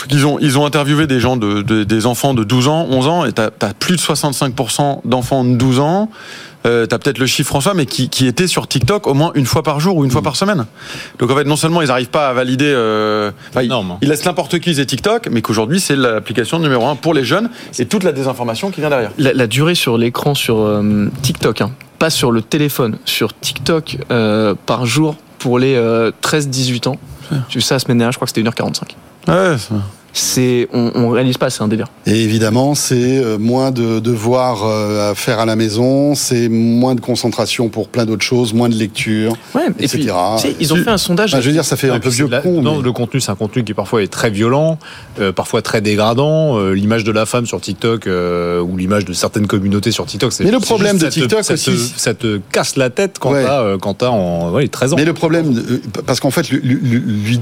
Qu'ils ont, ils ont interviewé des gens, de, de- des enfants de 12 ans, 11 ans, et t'as as plus de 65% d'enfants de 12 ans. Euh, t'as peut-être le chiffre François, mais qui, qui étaient sur TikTok au moins une fois par jour ou une fois par semaine. Donc en fait, non seulement ils n'arrivent pas à valider, euh, ils, ils laissent n'importe qui utiliser TikTok, mais qu'aujourd'hui c'est l'application numéro un pour les jeunes et toute la désinformation qui vient derrière. la, la durée sur l'écran sur euh, TikTok, hein, pas sur le téléphone, sur TikTok euh, par jour pour les 13-18 ans. J'ai vu ça la semaine dernière, je crois que c'était 1h45. Ouais, ça- C'est, on, on réalise pas, c'est un délire. Et évidemment, c'est euh, moins de devoirs euh, à faire à la maison, c'est moins de concentration pour plein d'autres choses, moins de lecture. Ouais, et Etc. puis, tu sais, ils ont fait un sondage. Enfin, je veux dire, ça fait un peu vieux la- con. non, mais- le contenu, c'est un contenu qui parfois est très violent, euh, parfois très dégradant. Euh, l'image de la femme sur TikTok euh, ou l'image de certaines communautés sur TikTok. c'est- Mais le problème juste de ça te- TikTok ça te- ça te casse la tête quand Ouais. t'as euh, quand t'as en ouais, 13 ans. Mais le problème, parce qu'en fait,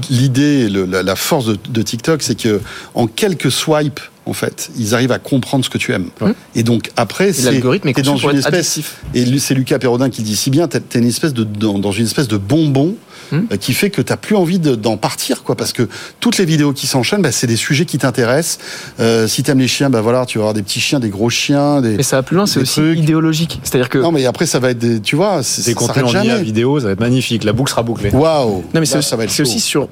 l'idée, la la force de, de TikTok, c'est que en quelques swipes, en fait, ils arrivent à comprendre ce que tu aimes. Et donc après, c'est l'algorithme est dans une espèce. addictif. Et c'est Lucas Perrodin qui dit si bien. T'es une espèce de dans, dans une espèce de bonbon. Hum. euh, qui fait que t'as plus envie de- d'en partir quoi parce que toutes les vidéos qui s'enchaînent bah, c'est des sujets qui t'intéressent euh, si t'aimes les chiens bah voilà tu vas avoir des petits chiens des gros chiens des Mais ça va plus loin, c'est aussi trucs. idéologique. C'est-à-dire que non mais après ça va être des tu vois c'est- Des ça contenus s'arrête en vidéo, ça va être magnifique. La boucle sera bouclée. waouh Non, mais c'est Là, aussi, ça va être c'est chaud. aussi sur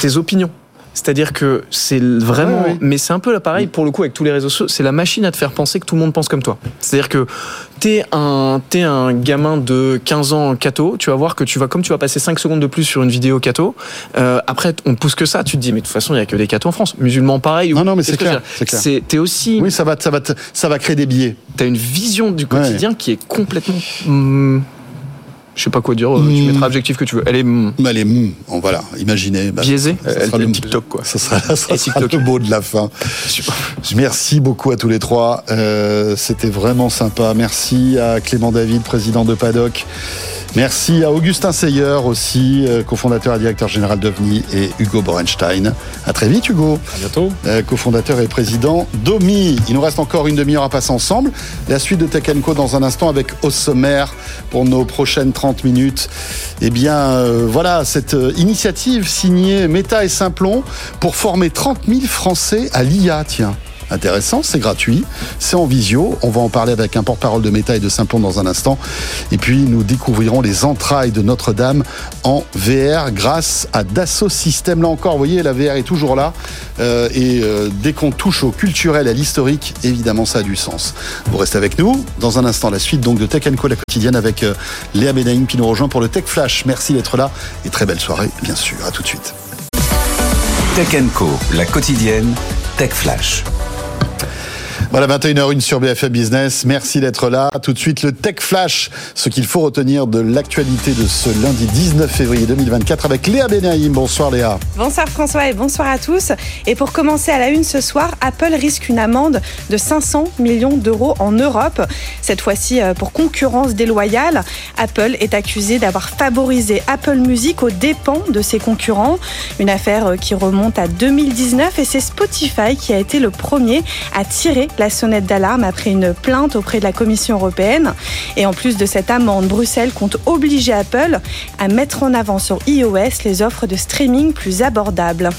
tes opinions. C'est-à-dire que c'est vraiment, Ouais, ouais. mais c'est un peu là pareil pour le coup avec tous les réseaux sociaux. C'est la machine à te faire penser que tout le monde pense comme toi. C'est-à-dire que t'es un, t'es un gamin de 15 ans catho, tu vas voir que tu vas, comme tu vas passer 5 secondes de plus sur une vidéo catho, euh, après on pousse que ça, tu te dis mais de toute façon il y a que des cathos en France. Musulmans pareil. Non, non, mais c'est clair, c'est t'es aussi, Oui, ça va, ça va, ça va créer des billets. t'as une vision du quotidien qui est complètement, hum, je sais pas quoi dire. euh, Tu Hmm. mettras l'adjectif que tu veux. Elle est hum, Mais Allez, hum, on, voilà, imaginez. bah, biaisée. ça Elle sera fait le- TikTok, quoi. Ça sera, ça sera TikTok. le mot de la fin. Merci beaucoup à tous les trois. Euh, C'était vraiment sympa. Merci à Clément David, président de Paddock. Merci à Augustin Seyer aussi, euh, cofondateur et directeur général d'OVNI, et Hugo Borenstein. À très vite, Hugo. À bientôt. Euh, cofondateur et président d'OMI. Il nous reste encore une demi-heure à passer ensemble. La suite de Tech Co dans un instant avec au sommaire pour nos prochaines 30 minutes. Eh bien, euh, voilà, cette euh, initiative signée Meta et Simplon pour former 30 000 Français à l'IA, tiens. Intéressant, c'est gratuit, c'est en visio. On va en parler avec un porte-parole de Meta et de Simplon dans un instant. Et puis, nous découvrirons les entrailles de Notre-Dame en VR grâce à Dassault Systèmes. Là encore, vous voyez, la VR est toujours là. Euh, et euh, dès qu'on touche au culturel à l'historique, évidemment, ça a du sens. Vous restez avec nous. Dans un instant, la suite donc de Tech Co, la quotidienne, avec euh, Léa Benaïm qui nous rejoint pour le Tech Flash. Merci d'être là et très belle soirée, bien sûr. À tout de suite. Tech Co, la quotidienne, Tech Flash. Voilà, 21h01 sur BFM Business. Merci d'être là. Tout de suite, le Tech Flash, ce qu'il faut retenir de l'actualité de ce lundi 19 février 2024 avec Léa Benaïm. Bonsoir Léa. Bonsoir François et bonsoir à tous. Et pour commencer à la une ce soir, Apple risque une amende de 500 millions d'euros en Europe. Cette fois-ci euh, pour concurrence déloyale. Apple est accusé d'avoir favorisé Apple Music aux dépens de ses concurrents. Une affaire euh, qui remonte à 2019 et c'est Spotify qui a été le premier à tirer la sonnette d'alarme après une plainte auprès de la Commission européenne. Et en plus de cette amende, Bruxelles compte obliger Apple à mettre en avant sur iOS les offres de streaming plus abordables.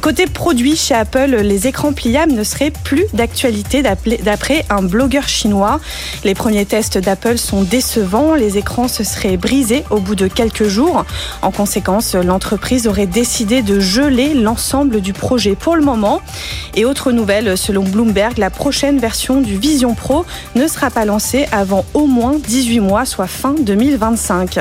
Côté produit, chez Apple, les écrans pliables ne seraient plus d'actualité d'après un blogueur chinois. Les premiers tests d'Apple sont décevants. Les écrans se seraient brisés au bout de quelques jours. En conséquence, l'entreprise aurait décidé de geler l'ensemble du projet pour le moment. Et autre nouvelle, selon Bloomberg, la prochaine version du Vision Pro ne sera pas lancée avant au moins 18 mois, soit fin 2025.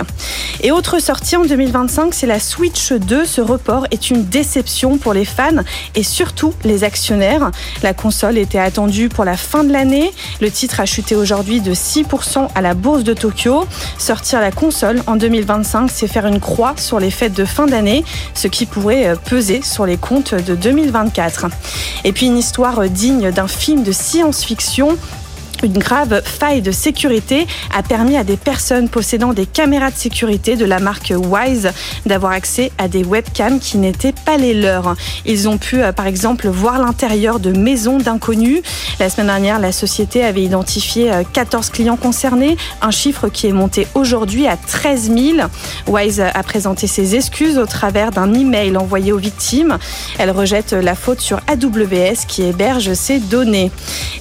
Et autre sortie en 2025, c'est la Switch 2. Ce report est une déception pour les fans et surtout les actionnaires. La console était attendue pour la fin de l'année. Le titre a chuté aujourd'hui de 6% à la bourse de Tokyo. Sortir la console en 2025, c'est faire une croix sur les fêtes de fin d'année, ce qui pourrait euh, peser sur les comptes de 2024. Et puis une histoire digne d'un film de science-fiction. Une grave faille de sécurité a permis à des personnes possédant des caméras de sécurité de la marque Wise d'avoir accès à des webcams qui n'étaient pas les leurs. Ils ont pu, euh, par exemple, voir l'intérieur de maisons d'inconnus. La semaine dernière, la société avait identifié euh, 14 clients concernés, un chiffre qui est monté aujourd'hui à 13 000. Wise a présenté ses excuses au travers d'un email envoyé aux victimes. Elle rejette la faute sur AWS qui héberge ces données.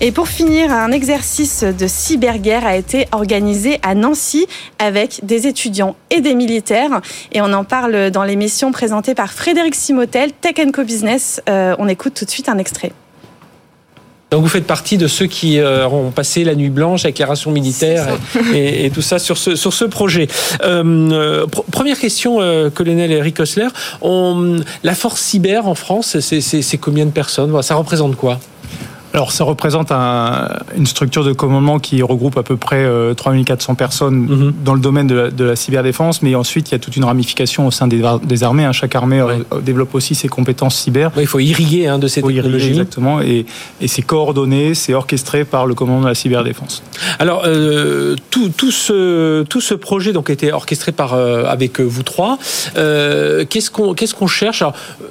Et pour finir, un exercice de cyberguerre a été organisé à Nancy avec des étudiants et des militaires. Et on en parle dans l'émission présentée par Frédéric Simotel, Tech Co Business. Euh, on écoute tout de suite un extrait. Donc vous faites partie de ceux qui euh, ont passé la nuit blanche avec les rations militaires et, et- et tout ça sur ce, sur ce projet. Euh, euh, pr- première question, euh, colonel Eric Osler. On, la force cyber en France, c'est- combien de personnes? Ça représente quoi? Alors ça représente un- une structure de commandement qui regroupe à peu près euh, 3400 personnes Mhm. dans le domaine de la, de la cyberdéfense, mais ensuite il y a toute une ramification au sein des, des armées. hein. Chaque armée euh, développe aussi ses compétences cyber. Ouais, Il faut irriguer hein, de ces technologies. exactement, et, et c'est coordonné, c'est orchestré par le commandement de la cyberdéfense. Alors euh, tout, tout ce tout ce projet donc a été orchestré par euh, avec vous trois. Qu'est-ce qu'on qu'est-ce qu'on cherche?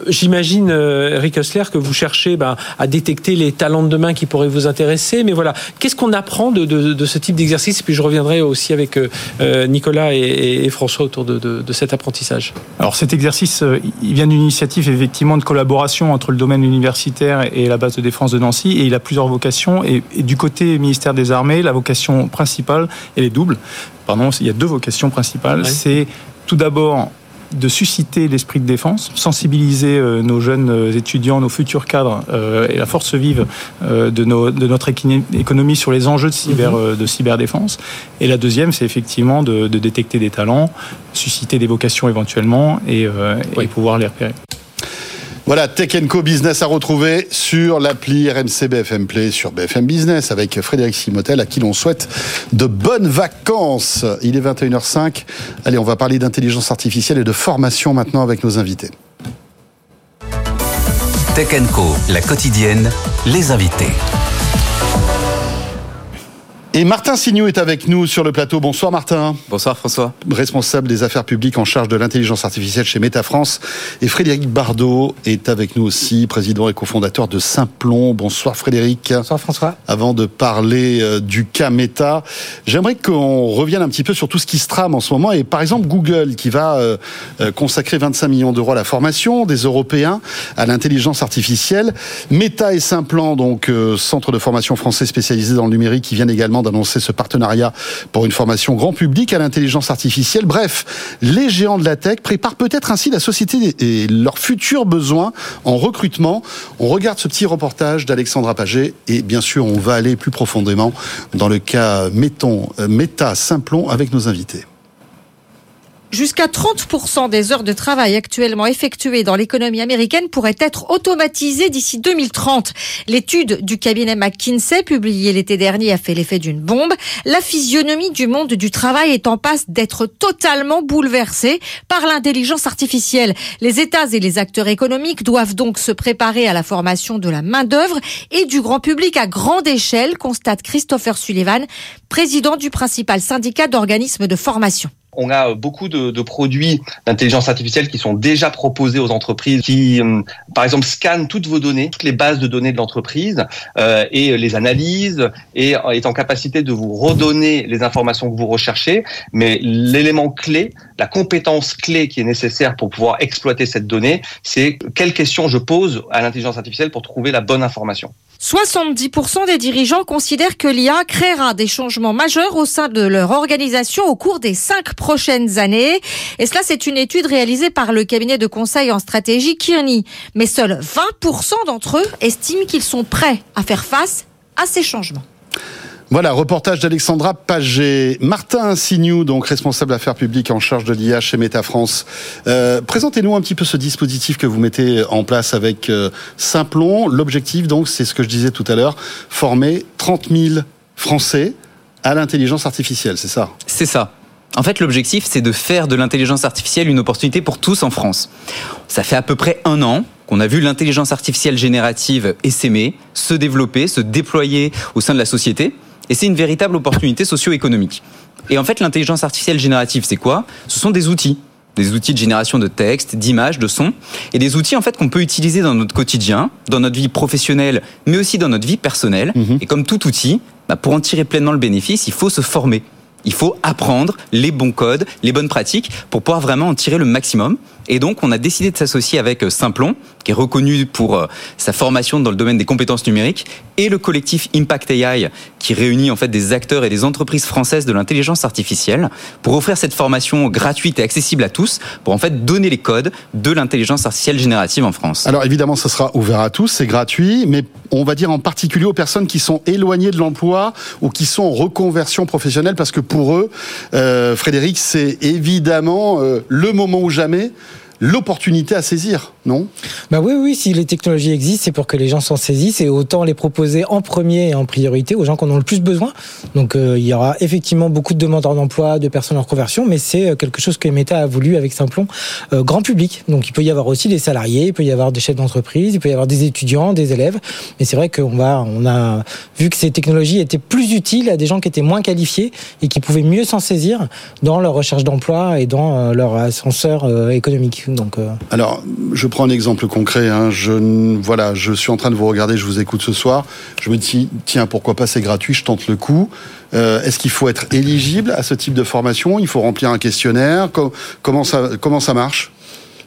J'imagine Eric Hessler que vous cherchez ben, à détecter les talents de demain qui pourraient vous intéresser. Mais voilà, qu'est-ce qu'on apprend de, de, de ce type d'exercice? Et puis je reviendrai aussi avec euh, euh, Nicolas et, et- et François autour de, cet apprentissage. Alors cet exercice, euh, il vient d'une initiative effectivement de collaboration entre le domaine universitaire et la base de défense de Nancy, et il a plusieurs vocations. Et, et du côté ministère des Armées, la vocation principale, elle est double. Pardon, il y a deux vocations principales. C'est tout d'abord de susciter l'esprit de défense, sensibiliser euh, nos jeunes euh, étudiants, nos futurs cadres euh, et la force vive de, nos, de notre économie sur les enjeux de, cyber, mhm. de cyberdéfense. Et la deuxième, c'est effectivement de, de, détecter des talents, susciter des vocations éventuellement et, et pouvoir les repérer. Voilà, Tech Co Business à retrouver sur l'appli RMC BFM Play, sur BFM Business, avec Frédéric Simotel, à qui l'on souhaite de bonnes vacances. Il est 21h05. Allez, on va parler d'intelligence artificielle et de formation maintenant avec nos invités. Tech Co, la quotidienne, les invités. Et Martin Signou est avec nous sur le plateau. Bonsoir Martin. Bonsoir François. Responsable des affaires publiques en charge de l'intelligence artificielle chez Meta France. Et Frédéric Bardot est avec nous aussi, président et cofondateur de Simplon. Bonsoir Frédéric. Bonsoir François. Avant de parler euh, du cas Meta, j'aimerais qu'on revienne un petit peu sur tout ce qui se trame en ce moment. Et par exemple Google qui va euh, euh, consacrer 25 millions d'euros à la formation des Européens à l'intelligence artificielle. Meta et Simplon, donc centre de formation français spécialisé dans le numérique, qui viennent également d'annoncer ce partenariat pour une formation grand public à l'intelligence artificielle. Bref, les géants de la tech préparent peut-être ainsi la société et leurs futurs besoins en recrutement. On regarde ce petit reportage d'Alexandra Paget et bien sûr, on va aller plus profondément dans le cas, mettons, euh, Meta Simplon avec nos invités. Jusqu'à 30% des heures de travail actuellement effectuées dans l'économie américaine pourraient être automatisées d'ici 2030. L'étude du cabinet McKinsey, publiée l'été dernier, a fait l'effet d'une bombe. La physionomie du monde du travail est en passe d'être totalement bouleversée par l'intelligence artificielle. Les États et les acteurs économiques doivent donc se préparer à la formation de la main-d'œuvre et du grand public à grande échelle, constate Christopher Sullivan, président du principal syndicat d'organismes de formation on a beaucoup de, produits d'intelligence artificielle qui sont déjà proposés aux entreprises, qui, euh, par exemple, scannent toutes vos données, toutes les bases de données de l'entreprise euh, et les analysent et est en capacité de vous redonner les informations que vous recherchez. Mais l'élément clé, la compétence clé qui est nécessaire pour pouvoir exploiter cette donnée, c'est quelles questions je pose à l'intelligence artificielle pour trouver la bonne information. 70% des dirigeants considèrent que l'IA créera des changements majeurs au sein de leur organisation au cours des cinq prochaines années. Et cela, c'est une étude réalisée par le cabinet de conseil en stratégie Kearney. Mais seuls 20% d'entre eux estiment qu'ils sont prêts à faire face à ces changements. Voilà, reportage d'Alexandra Paget. Martin Signou, donc responsable affaires publiques en charge de l'IA chez Meta France. Euh, présentez-nous un petit peu ce dispositif que vous mettez en place avec euh, Simplon. L'objectif, donc, c'est ce que je disais tout à l'heure, former 30 000 Français à l'intelligence artificielle, c'est ça? C'est ça. En fait, l'objectif, c'est de faire de l'intelligence artificielle une opportunité pour tous en France. Ça fait à peu près un an qu'on a vu l'intelligence artificielle générative essaimer, se développer, se déployer au sein de la société. Et c'est une véritable opportunité socio-économique. Et en fait, l'intelligence artificielle générative, c'est quoi? Ce sont des outils des outils de génération de texte, d'images, de sons, et des outils en fait qu'on peut utiliser dans notre quotidien, dans notre vie professionnelle, mais aussi dans notre vie personnelle. Mhm. Et comme tout outil, bah, pour en tirer pleinement le bénéfice, il faut se former. Il faut apprendre les bons codes, les bonnes pratiques pour pouvoir vraiment en tirer le maximum. Et donc, on a décidé de s'associer avec euh, Simplon, qui est reconnu pour euh, sa formation dans le domaine des compétences numériques, et le collectif Impact AI, qui réunit en fait des acteurs et des entreprises françaises de l'intelligence artificielle, pour offrir cette formation gratuite et accessible à tous, pour en fait donner les codes de l'intelligence artificielle générative en France. Alors évidemment, ça sera ouvert à tous, c'est gratuit, mais on va dire en particulier aux personnes qui sont éloignées de l'emploi ou qui sont en reconversion professionnelle, parce que pour eux, euh, Frédéric, c'est évidemment le moment ou jamais l'opportunité à saisir, non Bah oui, oui, si les technologies existent, c'est pour que les gens s'en saisissent et autant les proposer en premier et en priorité aux gens qui en ont le plus besoin. Donc euh, il y aura effectivement beaucoup de demandeurs d'emploi, de personnes en reconversion, mais c'est euh, quelque chose que Meta a voulu avec Simplon euh, grand public. Donc il peut y avoir aussi des salariés, il peut y avoir des chefs d'entreprise, il peut y avoir des étudiants, des élèves. Mais c'est vrai qu'on va, on a vu que ces technologies étaient plus utiles à des gens qui étaient moins qualifiés et qui pouvaient mieux s'en saisir dans leur recherche d'emploi et dans leur ascenseur économique. Donc, euh, Alors, je prends un exemple concret. Hein. Je, voilà, je suis en train de vous regarder, je vous écoute ce soir. Je me dis, tiens, pourquoi pas, c'est gratuit, je tente le coup. Euh, est-ce qu'il faut être éligible à ce type de formation? Il faut remplir un questionnaire Comment ça, comment ça marche?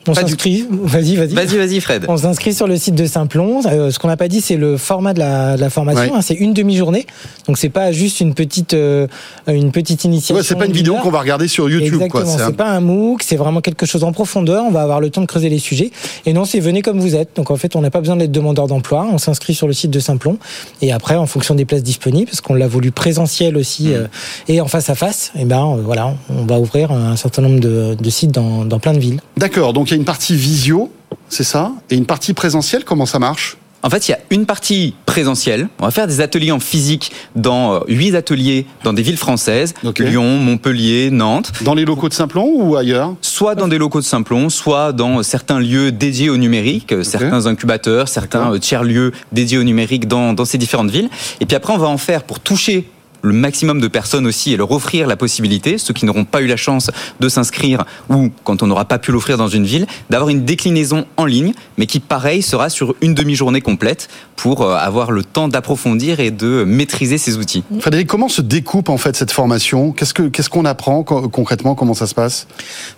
On s'inscrit. Vas-y, vas-y. Vas-y, vas-y, Fred. On s'inscrit sur le site de Simplon. Euh, ce qu'on n'a pas dit, c'est le format de la, de la formation. Ouais. hein, c'est une demi-journée. Donc c'est pas juste une petite, euh, une petite initiation. Ouais, c'est pas une vidéo qu'on va regarder sur YouTube, Exactement. C'est un- pas un MOOC. C'est vraiment quelque chose en profondeur. On va avoir le temps de creuser les sujets. Et non, c'est venez comme vous êtes. Donc en fait, on n'a pas besoin d'être demandeur d'emploi. On s'inscrit sur le site de Simplon. Et après, en fonction des places disponibles, parce qu'on l'a voulu présentiel Mmh. aussi euh, et en face à face, et ben euh, voilà, on va ouvrir un certain nombre de, de sites dans, dans plein de villes. D'accord, donc il y a une partie visio, c'est ça Et une partie présentielle, comment ça marche? En fait, il y a une partie présentielle. On va faire des ateliers en physique dans euh, huit ateliers dans des villes françaises Lyon, Montpellier, Nantes. Dans les locaux de Simplon ou ailleurs? Soit dans des locaux de Simplon, soit dans certains lieux dédiés au numérique, euh, certains incubateurs, certains euh, tiers-lieux dédiés au numérique dans, dans ces différentes villes. Et puis après, on va en faire pour toucher le maximum de personnes aussi et leur offrir la possibilité, ceux qui n'auront pas eu la chance de s'inscrire ou quand on n'aura pas pu l'offrir dans une ville, d'avoir une déclinaison en ligne, mais qui pareil sera sur une demi-journée complète pour euh, avoir le temps d'approfondir et de maîtriser ces outils. Frédéric, comment se découpe en fait cette formation? Qu'est-ce que qu'est-ce qu'on apprend co- concrètement? Comment ça se passe?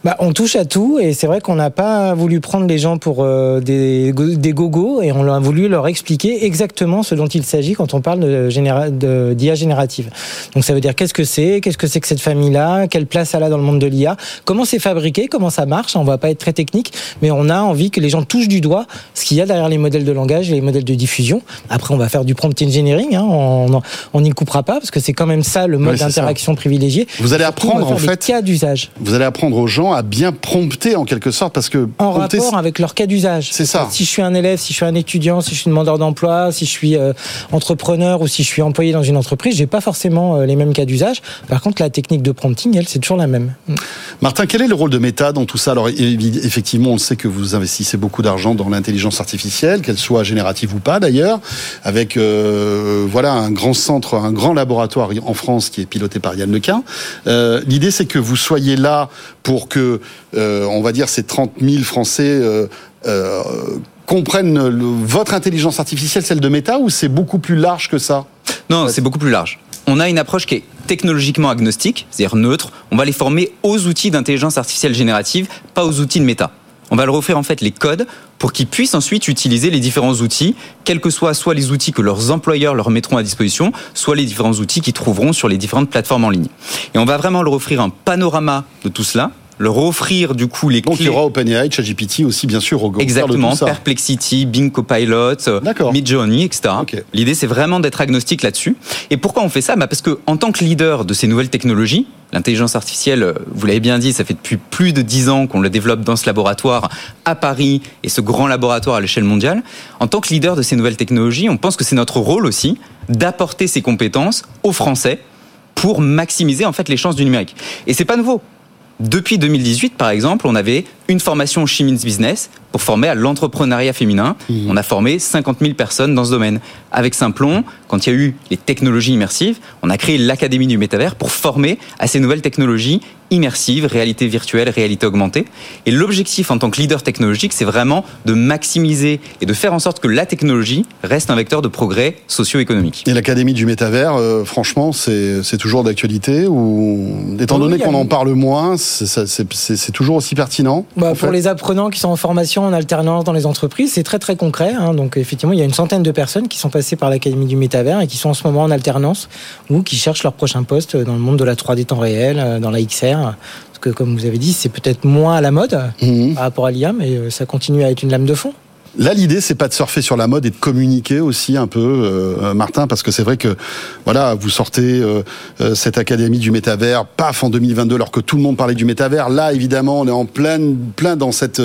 Bah, on touche à tout et c'est vrai qu'on n'a pas voulu prendre les gens pour euh, des, des gogos et on a voulu leur expliquer exactement ce dont il s'agit quand on parle de généra- de- d'IA générative. Donc ça veut dire qu'est-ce que c'est, qu'est-ce que c'est que cette famille-là, quelle place elle a dans le monde de l'IA, comment c'est fabriqué, comment ça marche? On va pas être très technique, mais on a envie que les gens touchent du doigt ce qu'il y a derrière les modèles de langage et les modèles de diffusion. Après, on va faire du prompt engineering, hein, on n'y coupera pas parce que c'est quand même ça le mode d'interaction privilégié. Vous allez Surtout, apprendre en fait cas d'usage. Vous allez apprendre aux gens à bien prompter en quelque sorte parce que en prompter, rapport avec leur cas d'usage. C'est ça. Si je suis un élève, si je suis un étudiant, si je suis demandeur d'emploi, si je suis euh, entrepreneur ou si je suis employé dans une entreprise, j'ai pas forcément euh, les mêmes cas d'usage. Par contre, la technique de prompting, elle, c'est toujours la même. Martin, quel est le rôle de Meta dans tout ça? Alors effectivement, on sait que vous investissez beaucoup d'argent dans l'intelligence artificielle, qu'elle soit générative ou pas d'ailleurs, avec euh, voilà un grand centre, un grand laboratoire en France qui est piloté par Yann Lequin. Euh, L'idée, c'est que vous soyez là pour que, euh, on va dire, ces 30 000 Français euh, euh, comprennent le- votre intelligence artificielle, celle de Meta, ou c'est beaucoup plus large que ça? Non, c'est beaucoup plus large. On a une approche qui est technologiquement agnostique, c'est-à-dire neutre. On va les former aux outils d'intelligence artificielle générative, pas aux outils de méta. On va leur offrir en fait les codes pour qu'ils puissent ensuite utiliser les différents outils, quels que soient les outils que leurs employeurs leur mettront à disposition, soit les différents outils qu'ils trouveront sur les différentes plateformes en ligne. Et on va vraiment leur offrir un panorama de tout cela, leur offrir du coup les Donc il y aura OpenAI, ChatGPT aussi, bien sûr, au de Exactement, tout ça. Perplexity, Bing Copilot, euh, Midjourney, etc. L'idée, c'est vraiment d'être agnostique là-dessus. Et pourquoi on fait ça? Bah Parce que en tant que leader de ces nouvelles technologies, l'intelligence artificielle, euh, vous l'avez bien dit, ça fait depuis plus de dix ans qu'on le développe dans ce laboratoire à Paris et ce grand laboratoire à l'échelle mondiale. En tant que leader de ces nouvelles technologies, on pense que c'est notre rôle aussi d'apporter ces compétences aux Français pour maximiser en fait les chances du numérique. Et c'est pas nouveau. Depuis 2018, par exemple, on avait une formation Chimins Business pour former à l'entrepreneuriat féminin. On a formé 50 000 personnes dans ce domaine. Avec Simplon, quand il y a eu les technologies immersives, on a créé l'Académie du métavers pour former à ces nouvelles technologies immersives, réalité virtuelle, réalité augmentée. Et l'objectif en tant que leader technologique, c'est vraiment de maximiser et de faire en sorte que la technologie reste un vecteur de progrès socio-économique. Et l'Académie du métavers, euh, franchement, c'est toujours d'actualité ou étant donné qu'on en parle moins, c'est toujours aussi pertinent? Bah, pour fait les apprenants qui sont en formation, en alternance dans les entreprises, c'est très très concret. hein. Donc effectivement, il y a une centaine de personnes qui sont passées par l'Académie du Métavers et qui sont en ce moment en alternance ou qui cherchent leur prochain poste dans le monde de la 3D temps réel, euh, dans la XR. Parce que comme vous avez dit, c'est peut-être moins à la mode Mhm. par rapport à l'IA, mais euh, ça continue à être une lame de fond. Là, l'idée, c'est pas de surfer sur la mode et de communiquer aussi un peu, euh, Martin, parce que c'est vrai que, voilà, vous sortez euh, euh, cette académie du métavers, paf, en 2022, alors que tout le monde parlait du métavers. Là, évidemment, on est en plein, plein dans cette,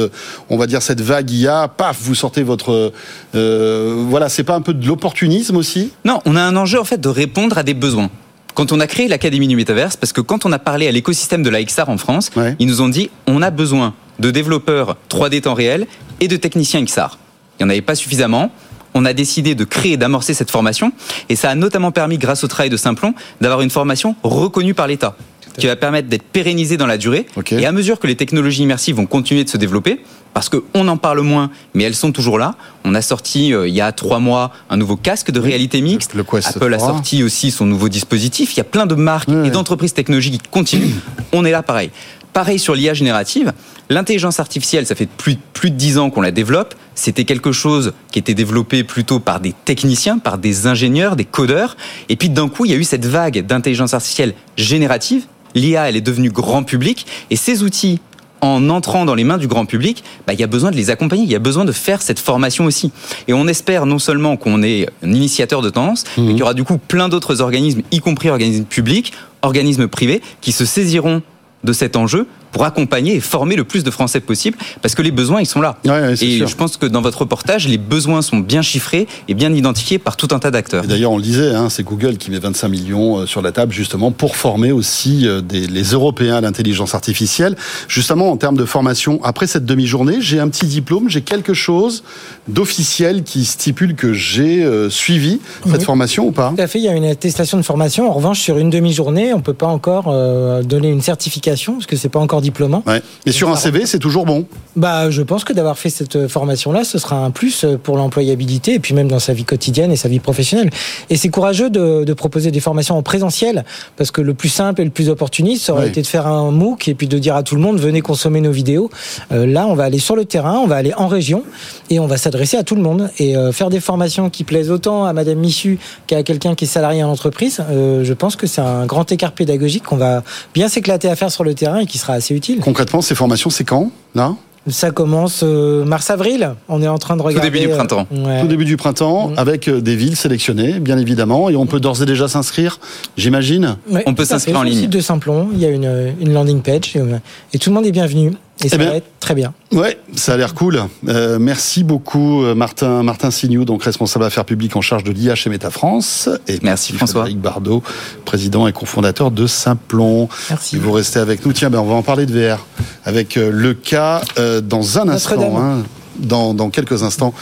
on va dire, cette vague IA. Paf, vous sortez votre, euh, voilà, c'est pas un peu de l'opportunisme aussi? Non, on a un enjeu en fait de répondre à des besoins. Quand on a créé l'Académie du Métaverse, parce que quand on a parlé à l'écosystème de la XR en France, ils nous ont dit on a besoin de développeurs 3D temps réel et de techniciens XR. Il n'y en avait pas suffisamment. On a décidé de créer et d'amorcer cette formation. Et ça a notamment permis, grâce au travail de Simplon, d'avoir une formation reconnue par l'État qui va permettre d'être pérennisée dans la durée. Et à mesure que les technologies immersives vont continuer de se développer, parce qu'on en parle moins, mais elles sont toujours là. On a sorti euh, il y a trois mois un nouveau casque de réalité mixte. Apple a 3. sorti aussi son nouveau dispositif. Il y a plein de marques et d'entreprises technologiques qui continuent. On est là pareil. Pareil sur l'IA générative. L'intelligence artificielle, ça fait plus, plus de 10 ans qu'on la développe. C'était quelque chose qui était développé plutôt par des techniciens, par des ingénieurs, des codeurs. Et puis d'un coup, il y a eu cette vague d'intelligence artificielle générative. L'IA, elle est devenue grand public. Et ces outils en entrant dans les mains du grand public, bah, il y a besoin de les accompagner, il y a besoin de faire cette formation aussi. Et on espère non seulement qu'on est un initiateur de tendance, mais qu'il y aura du coup plein d'autres organismes, y compris organismes publics, organismes privés, qui se saisiront de cet enjeu pour accompagner et former le plus de Français possible, parce que les besoins, ils sont là. et sûr. je pense que dans votre reportage, les besoins sont bien chiffrés et bien identifiés par tout un tas d'acteurs. D'ailleurs, on le disait, hein, c'est Google qui met 25 millions euh, sur la table justement pour former aussi euh, des, les Européens à l'intelligence artificielle. Justement, en termes de formation, après cette demi-journée, j'ai un petit diplôme, j'ai quelque chose d'officiel qui stipule que j'ai euh, suivi cette Oui. formation ou pas? Tout à fait, il y a une attestation de formation. En revanche, sur une demi-journée, on peut pas encore euh, donner une certification parce que c'est pas encore diplômant. Ouais. Mais sur un CV, c'est toujours bon. Bah, je pense que d'avoir fait cette formation-là, ce sera un plus pour l'employabilité et puis même dans sa vie quotidienne et sa vie professionnelle. Et c'est courageux de, de proposer des formations en présentiel parce que le plus simple et le plus opportuniste, ça aurait Ouais. été de faire un MOOC et puis de dire à tout le monde venez consommer nos vidéos. Euh, là, on va aller sur le terrain, on va aller en région et on va s'adresser à tout le monde et euh, faire des formations qui plaisent autant à Madame Missu qu'à quelqu'un qui est salarié en entreprise. euh, je pense que c'est un grand écart pédagogique qu'on va bien s'éclater à faire sur le terrain et qui sera assez utile. Concrètement, ces formations, c'est quand Là? Ça commence euh, mars-avril. On est en train de regarder. début du printemps. euh, ouais. Tout début du printemps, avec euh, des villes sélectionnées, bien évidemment, et on peut d'ores et déjà s'inscrire, j'imagine? Ouais, On peut tout s'inscrire en Sur le ligne. site de Simplon, il y a une, une landing page et, euh, et tout le monde est bienvenu. Et ça Eh bien, va être très bien. Ouais, ça a l'air cool. Euh, merci beaucoup euh, Martin Martin Signou, donc responsable affaires publiques en charge de l'IA chez Meta France. Et Merci, François. Frédéric Bardot, président et cofondateur de Simplon. Merci. Et vous restez avec nous. Tiens, ben on va en parler de VR avec euh, le cas euh, dans un instant. Notre-Dame. hein. Dans, quelques instants,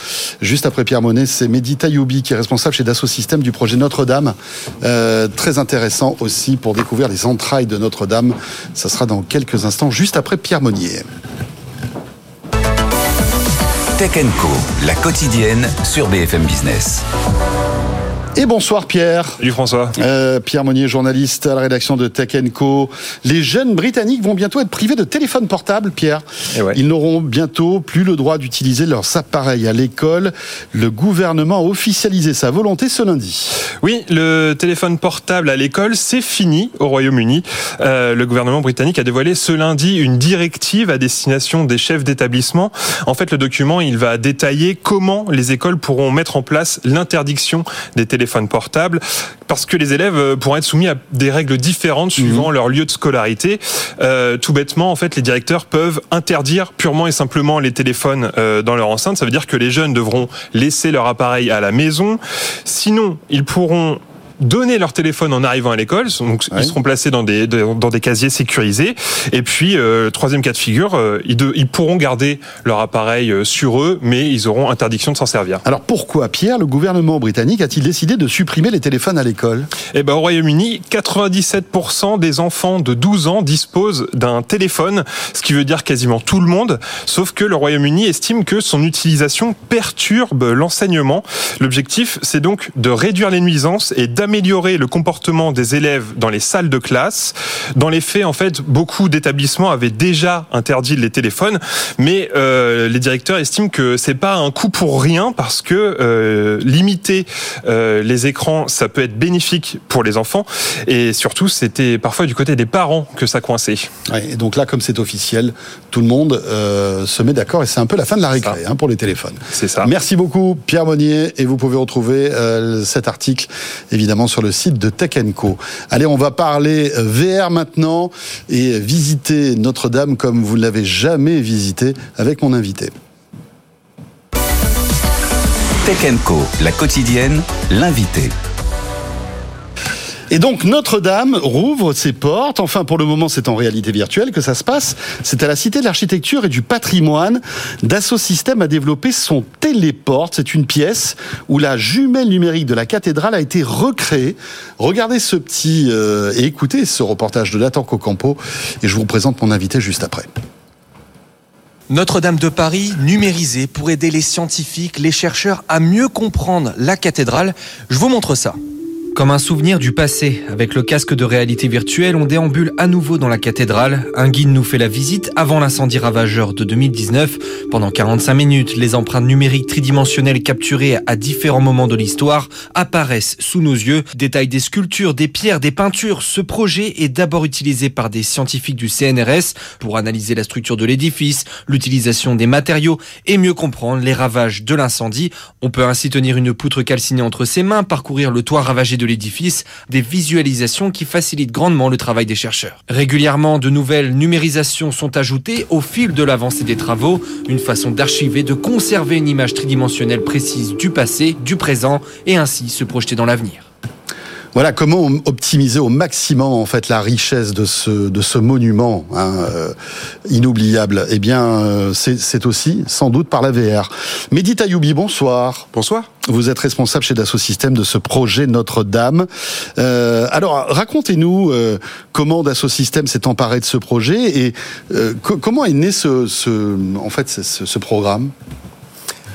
juste après Pierre Monet, c'est Mehdi Tayoubi qui est responsable chez Dassault Systèmes du projet Notre-Dame. Euh, très intéressant aussi pour découvrir les entrailles de Notre-Dame. Ça sera dans quelques instants, juste après Pierre Monnier. Tech Co, la quotidienne sur BFM Business. Et bonsoir Pierre. Salut François. Euh, Pierre Monnier, journaliste à la rédaction de Tech Co. Les jeunes britanniques vont bientôt être privés de téléphone portable, Pierre. Eh ouais. Ils n'auront bientôt plus le droit d'utiliser leurs appareils à l'école. Le gouvernement a officialisé sa volonté ce lundi. Oui, le téléphone portable à l'école, c'est fini au Royaume-Uni. Euh, le gouvernement britannique a dévoilé ce lundi une directive à destination des chefs d'établissement. En fait, le document, il va détailler comment les écoles pourront mettre en place l'interdiction des téléphones portables, parce que les élèves euh, pourront être soumis à des règles différentes suivant leur lieu de scolarité. Euh, tout bêtement, en fait, les directeurs peuvent interdire purement et simplement les téléphones euh, dans leur enceinte. Ça veut dire que les jeunes devront laisser leur appareil à la maison. Sinon, ils pourront donner leur téléphone en arrivant à l'école, donc ils seront placés dans des dans des casiers sécurisés. Et puis euh, troisième cas de figure, euh, ils, de- ils pourront garder leur appareil euh, sur eux, mais ils auront interdiction de s'en servir. Alors pourquoi, Pierre, le gouvernement britannique a-t-il décidé de supprimer les téléphones à l'école? Eh ben, au Royaume-Uni, 97% des enfants de 12 ans disposent d'un téléphone, ce qui veut dire quasiment tout le monde, sauf que le Royaume-Uni estime que son utilisation perturbe l'enseignement. L'objectif, c'est donc de réduire les nuisances et d'améliorer le comportement des élèves dans les salles de classe. Dans les faits, en fait, beaucoup d'établissements avaient déjà interdit les téléphones, mais euh, les directeurs estiment que c'est pas un coup pour rien parce que euh, limiter euh, les écrans, ça peut être bénéfique pour les enfants et surtout, c'était parfois du côté des parents que ça coinçait. Ouais, Et donc là, comme c'est officiel, tout le monde se met d'accord et c'est un peu la fin de la récré hein, pour les téléphones. C'est ça. Merci beaucoup Pierre Monnier et vous pouvez retrouver cet article évidemment sur le site de Tech Co. Allez, on va parler euh, VR maintenant et visiter Notre-Dame comme vous ne l'avez jamais visité avec mon invité. Tech Co, la quotidienne, l'invité. Et donc Notre-Dame rouvre ses portes. Enfin, pour le moment, c'est en réalité virtuelle que ça se passe. C'est à la Cité de l'Architecture et du Patrimoine. Dassault Systèmes a développé son téléporte. C'est une pièce où la jumelle numérique de la cathédrale a été recréée. Regardez ce petit euh, et écoutez ce reportage de Nathan Cocampo. Et je vous présente mon invité juste après. Notre-Dame de Paris numérisée pour aider les scientifiques, les chercheurs à mieux comprendre la cathédrale. Je vous montre ça. Comme un souvenir du passé, avec le casque de réalité virtuelle, on déambule à nouveau dans la cathédrale. Un guide nous fait la visite avant l'incendie ravageur de 2019. Pendant 45 minutes, les empreintes numériques tridimensionnelles capturées à différents moments de l'histoire apparaissent sous nos yeux. Détail des sculptures, des pierres, des peintures. Ce projet est d'abord utilisé par des scientifiques du CNRS pour analyser la structure de l'édifice, l'utilisation des matériaux et mieux comprendre les ravages de l'incendie. On peut ainsi tenir une poutre calcinée entre ses mains, parcourir le toit ravagé de l'édifice, des visualisations qui facilitent grandement le travail des chercheurs. Régulièrement, de nouvelles numérisations sont ajoutées au fil de l'avancée des travaux, une façon d'archiver, de conserver une image tridimensionnelle précise du passé, du présent et ainsi se projeter dans l'avenir. Voilà comment optimiser au maximum en fait la richesse de ce de ce monument hein, euh, inoubliable. Eh bien, euh, c'est aussi sans doute par la VR. Mehdi Tayoubi, bonsoir. Bonsoir. Vous êtes responsable chez Dassault Systèmes de ce projet Notre-Dame. Euh, alors, racontez-nous euh, comment Dassault Systèmes s'est emparé de ce projet et euh, comment est né ce, ce en fait ce, ce programme?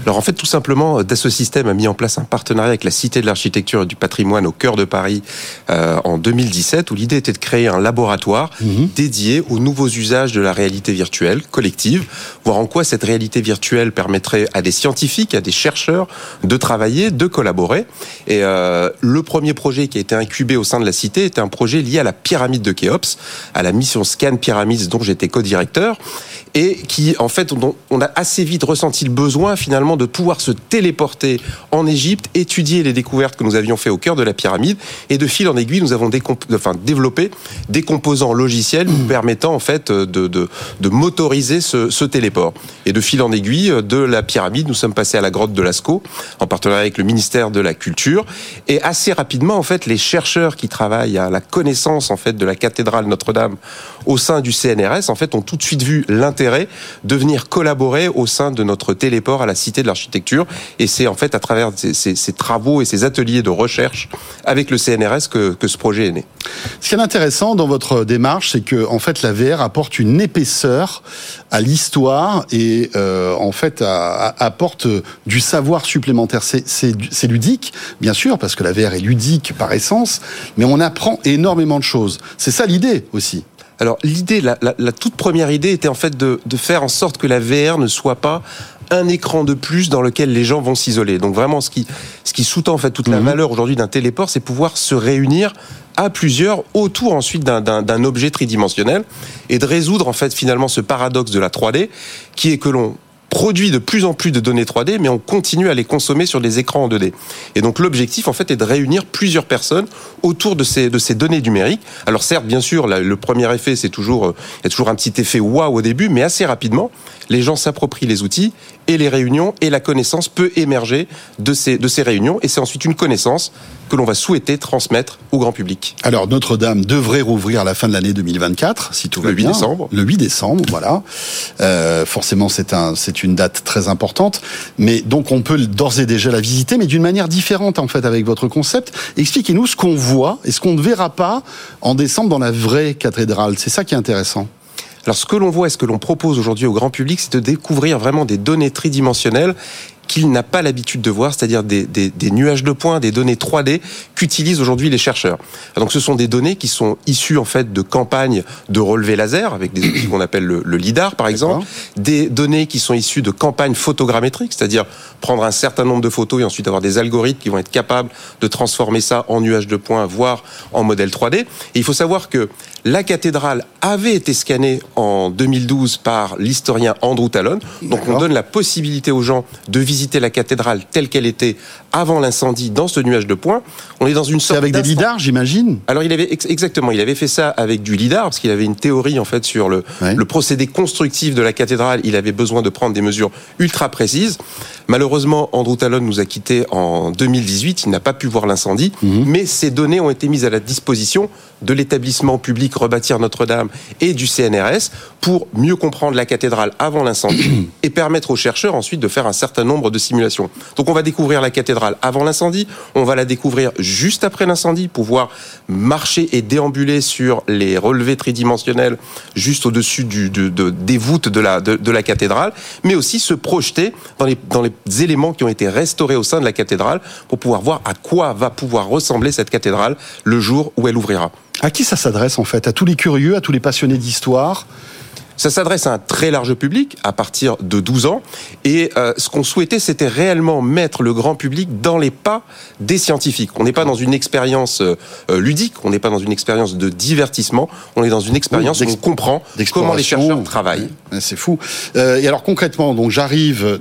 Alors en fait, tout simplement, Dassault Systèmes a mis en place un partenariat avec la Cité de l'Architecture et du Patrimoine au cœur de Paris euh, en 2017, où l'idée était de créer un laboratoire dédié aux nouveaux usages de la réalité virtuelle collective, voir en quoi cette réalité virtuelle permettrait à des scientifiques, à des chercheurs de travailler, de collaborer. Et euh, le premier projet qui a été incubé au sein de la Cité était un projet lié à la pyramide de Khéops, à la mission Scan Pyramids dont j'étais co-directeur, et qui, en fait, on a assez vite ressenti le besoin finalement de pouvoir se téléporter en Égypte, étudier les découvertes que nous avions fait au cœur de la pyramide, et de fil en aiguille, nous avons enfin, développé des composants logiciels nous permettant en fait de, de, motoriser ce, ce, téléport. Et de fil en aiguille, de la pyramide, nous sommes passés à la grotte de Lascaux, en partenariat avec le ministère de la Culture, et assez rapidement, en fait, les chercheurs qui travaillent à la connaissance de la cathédrale Notre-Dame au sein du CNRS, en fait, ont tout de suite vu l'intérêt de venir collaborer au sein de notre téléport à la Cité de l'architecture. Et c'est en fait à travers ces, travaux et ces ateliers de recherche avec le CNRS que, ce projet est né. Ce qui est intéressant dans votre démarche, c'est que en fait la VR apporte une épaisseur à l'histoire et euh, en fait apporte du savoir supplémentaire. C'est ludique, bien sûr, parce que la VR est ludique par essence, mais on apprend énormément de choses. C'est ça l'idée aussi. Alors l'idée, la, la, la, toute première idée était en fait de, de faire en sorte que la VR ne soit pas un écran de plus dans lequel les gens vont s'isoler. Donc vraiment, ce qui, ce qui sous-tend en fait toute la valeur aujourd'hui d'un téléport, c'est pouvoir se réunir à plusieurs autour ensuite d'un objet tridimensionnel et de résoudre en fait finalement ce paradoxe de la 3D qui est que l'on produit de plus en plus de données 3D, mais on continue à les consommer sur des écrans en 2D. Et donc l'objectif, en fait, est de réunir plusieurs personnes autour de ces, de ces données numériques. Alors certes, bien sûr, le premier effet, c'est toujours, il y a toujours un petit effet waouh au début, mais assez rapidement, les gens s'approprient les outils et les réunions et la connaissance peut émerger de ces, de ces réunions. Et c'est ensuite une connaissance que l'on va souhaiter transmettre au grand public. Alors Notre-Dame devrait rouvrir à la fin de l'année 2024, si tout va le 8 bien. décembre. Le 8 décembre, voilà. Euh, forcément, c'est un, c'est une date très importante. Mais donc on peut d'ores et déjà la visiter, mais d'une manière différente en fait avec votre concept. Expliquez-nous ce qu'on voit et ce qu'on ne verra pas en décembre dans la vraie cathédrale. C'est ça qui est intéressant. Alors ce que l'on voit et ce que l'on propose aujourd'hui au grand public, c'est de découvrir vraiment des données tridimensionnelles qu'il n'a pas l'habitude de voir, c'est-à-dire des, des, des, nuages de points, des données 3D qu'utilisent aujourd'hui les chercheurs. Donc ce sont des données qui sont issues en fait de campagnes de relevé laser avec des outils qu'on appelle le, le, lidar par exemple, des données qui sont issues de campagnes photogrammétriques, c'est-à-dire prendre un certain nombre de photos et ensuite avoir des algorithmes qui vont être capables de transformer ça en nuages de points, voire en modèle 3D. Et il faut savoir que la cathédrale avait été scannée en 2012 par l'historien Andrew Talon. Donc on donne la possibilité aux gens de visiter visiter la cathédrale telle qu'elle était avant l'incendie dans ce nuage de points. On est dans une sorte avec des lidars, j'imagine. Alors il avait exactement, il avait fait ça avec du lidar parce qu'il avait une théorie en fait sur le, ouais. le procédé constructif de la cathédrale. Il avait besoin de prendre des mesures ultra précises. Malheureusement, Andrew Talon nous a quittés en 2018. Il n'a pas pu voir l'incendie, mmh. mais ces données ont été mises à la disposition de l'établissement public Rebâtir Notre-Dame et du CNRS pour mieux comprendre la cathédrale avant l'incendie et permettre aux chercheurs ensuite de faire un certain nombre de simulations. Donc on va découvrir la cathédrale avant l'incendie, on va la découvrir juste après l'incendie, pouvoir marcher et déambuler sur les relevés tridimensionnels juste au-dessus du, de, de- des voûtes de la, de, de la cathédrale, mais aussi se projeter dans les, dans les éléments qui ont été restaurés au sein de la cathédrale pour pouvoir voir à quoi va pouvoir ressembler cette cathédrale le jour où elle ouvrira. À qui ça s'adresse en fait? À tous les curieux, à tous les passionnés d'histoire? Ça s'adresse à un très large public à partir de 12 ans. Et euh, ce qu'on souhaitait, c'était réellement mettre le grand public dans les pas des scientifiques. On n'est pas dans une expérience euh, euh, ludique, on n'est pas dans une expérience de divertissement, on est dans une expérience où on comprend comment les chercheurs travaillent. C'est fou. Euh, et alors concrètement, donc j'arrive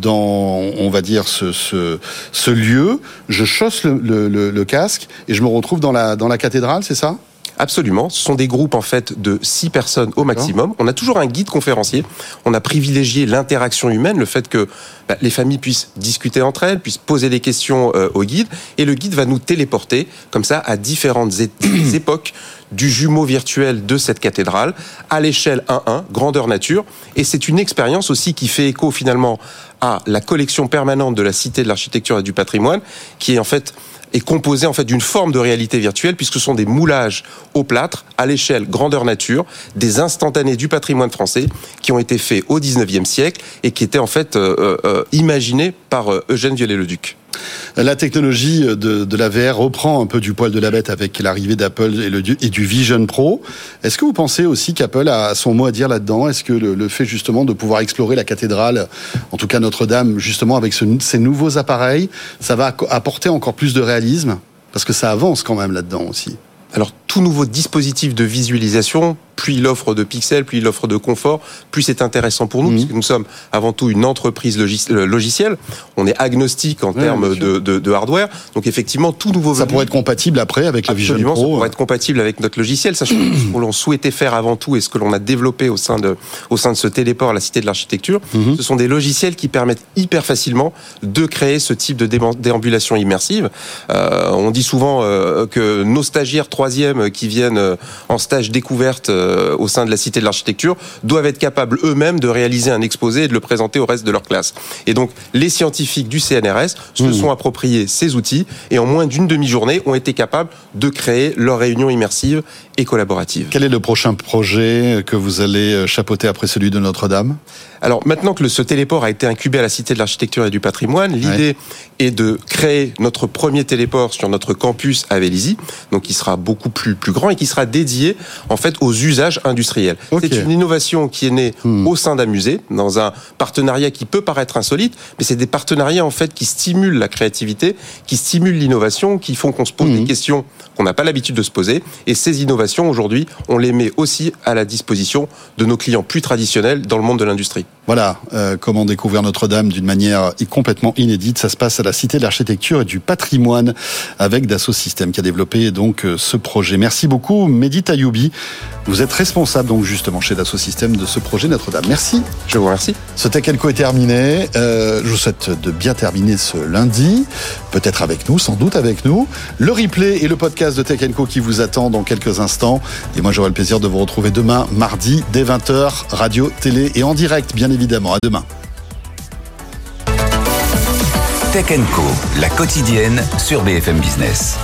dans, on va dire ce, ce, ce lieu, je chausse le, le- le- le casque et je me retrouve dans la dans la cathédrale, c'est ça? Absolument. Ce sont des groupes en fait de six personnes au maximum. On a toujours un guide conférencier. On a privilégié l'interaction humaine, le fait que bah, les familles puissent discuter entre elles, puissent poser des questions euh, au guide, et le guide va nous téléporter comme ça à différentes époques du jumeau virtuel de cette cathédrale à l'échelle 1-1, grandeur nature. Et c'est une expérience aussi qui fait écho finalement à la collection permanente de la Cité de l'Architecture et du Patrimoine, qui est en fait est composée en fait d'une forme de réalité virtuelle puisque ce sont des moulages au plâtre à l'échelle grandeur nature des instantanés du patrimoine français qui ont été faits au 19e siècle et qui étaient en fait euh, euh, imaginés par euh, Eugène Viollet-le-Duc. La technologie de, la VR reprend un peu du poil de la bête avec l'arrivée d'Apple et, du Vision Pro. Est-ce que vous pensez aussi qu'Apple a son mot à dire là-dedans? Est-ce que le, fait justement de pouvoir explorer la cathédrale, en tout cas Notre-Dame, justement avec ce- ces nouveaux appareils, ça va apporter encore plus de réalisme? Parce que ça avance quand même là-dedans aussi. Alors tout nouveau dispositif de visualisation, plus il offre de pixels, plus il offre de confort, plus c'est intéressant pour nous, puisque nous sommes avant tout une entreprise logis- euh, logicielle. On est agnostique en Ouais, termes de, de- de hardware. Donc effectivement, tout nouveau Ça pourrait être compatible après avec le Vision Absolument, ça Pro. pourrait être compatible avec notre logiciel, sachant que ce que l'on souhaitait faire avant tout et ce que l'on a développé au sein de, au sein de ce téléport à la Cité de l'Architecture, Mhm. ce sont des logiciels qui permettent hyper facilement de créer ce type de déambulation immersive. Euh, on dit souvent euh, que nos stagiaires troisième qui viennent euh, en stage découverte euh, au sein de la Cité de l'Architecture doivent être capables eux-mêmes de réaliser un exposé et de le présenter au reste de leur classe. Et donc, les scientifiques du CNRS se Mhm. sont appropriés ces outils et en moins d'une demi-journée ont été capables de créer leur réunion immersive et collaborative. Quel est le prochain projet que vous allez euh, chapeauter après celui de Notre-Dame? Alors maintenant que ce téléport a été incubé à la Cité de l'Architecture et du Patrimoine, l'idée est de créer notre premier téléport sur notre campus à Vélizy, donc qui sera beaucoup plus, plus grand et qui sera dédié en fait aux usages industriels. C'est une innovation qui est née au sein d'un musée, dans un partenariat qui peut paraître insolite, mais c'est des partenariats en fait qui stimulent la créativité, qui stimulent l'innovation, qui font qu'on se pose des questions qu'on n'a pas l'habitude de se poser. Et ces innovations aujourd'hui, on les met aussi à la disposition de nos clients plus traditionnels dans le monde de l'industrie. Voilà, euh, comment découvrir Notre-Dame d'une manière complètement inédite. Ça se passe à la Cité de l'Architecture et du Patrimoine avec Dassault Systèmes qui a développé donc euh, ce projet. Merci beaucoup, Mehdi Tayoubi. Vous êtes responsable donc justement chez Dassault Systèmes de ce projet Notre-Dame. Merci. Je vous remercie. Ce Tech Co est terminé. Euh, je vous souhaite de bien terminer ce lundi, peut-être avec nous, sans doute avec nous. Le replay et le podcast de Tech Co qui vous attend dans quelques instants. Et moi, j'aurai le plaisir de vous retrouver demain, mardi, dès 20h, radio, télé et en direct, bien évidemment. À demain. Tech Co, la quotidienne sur BFM Business.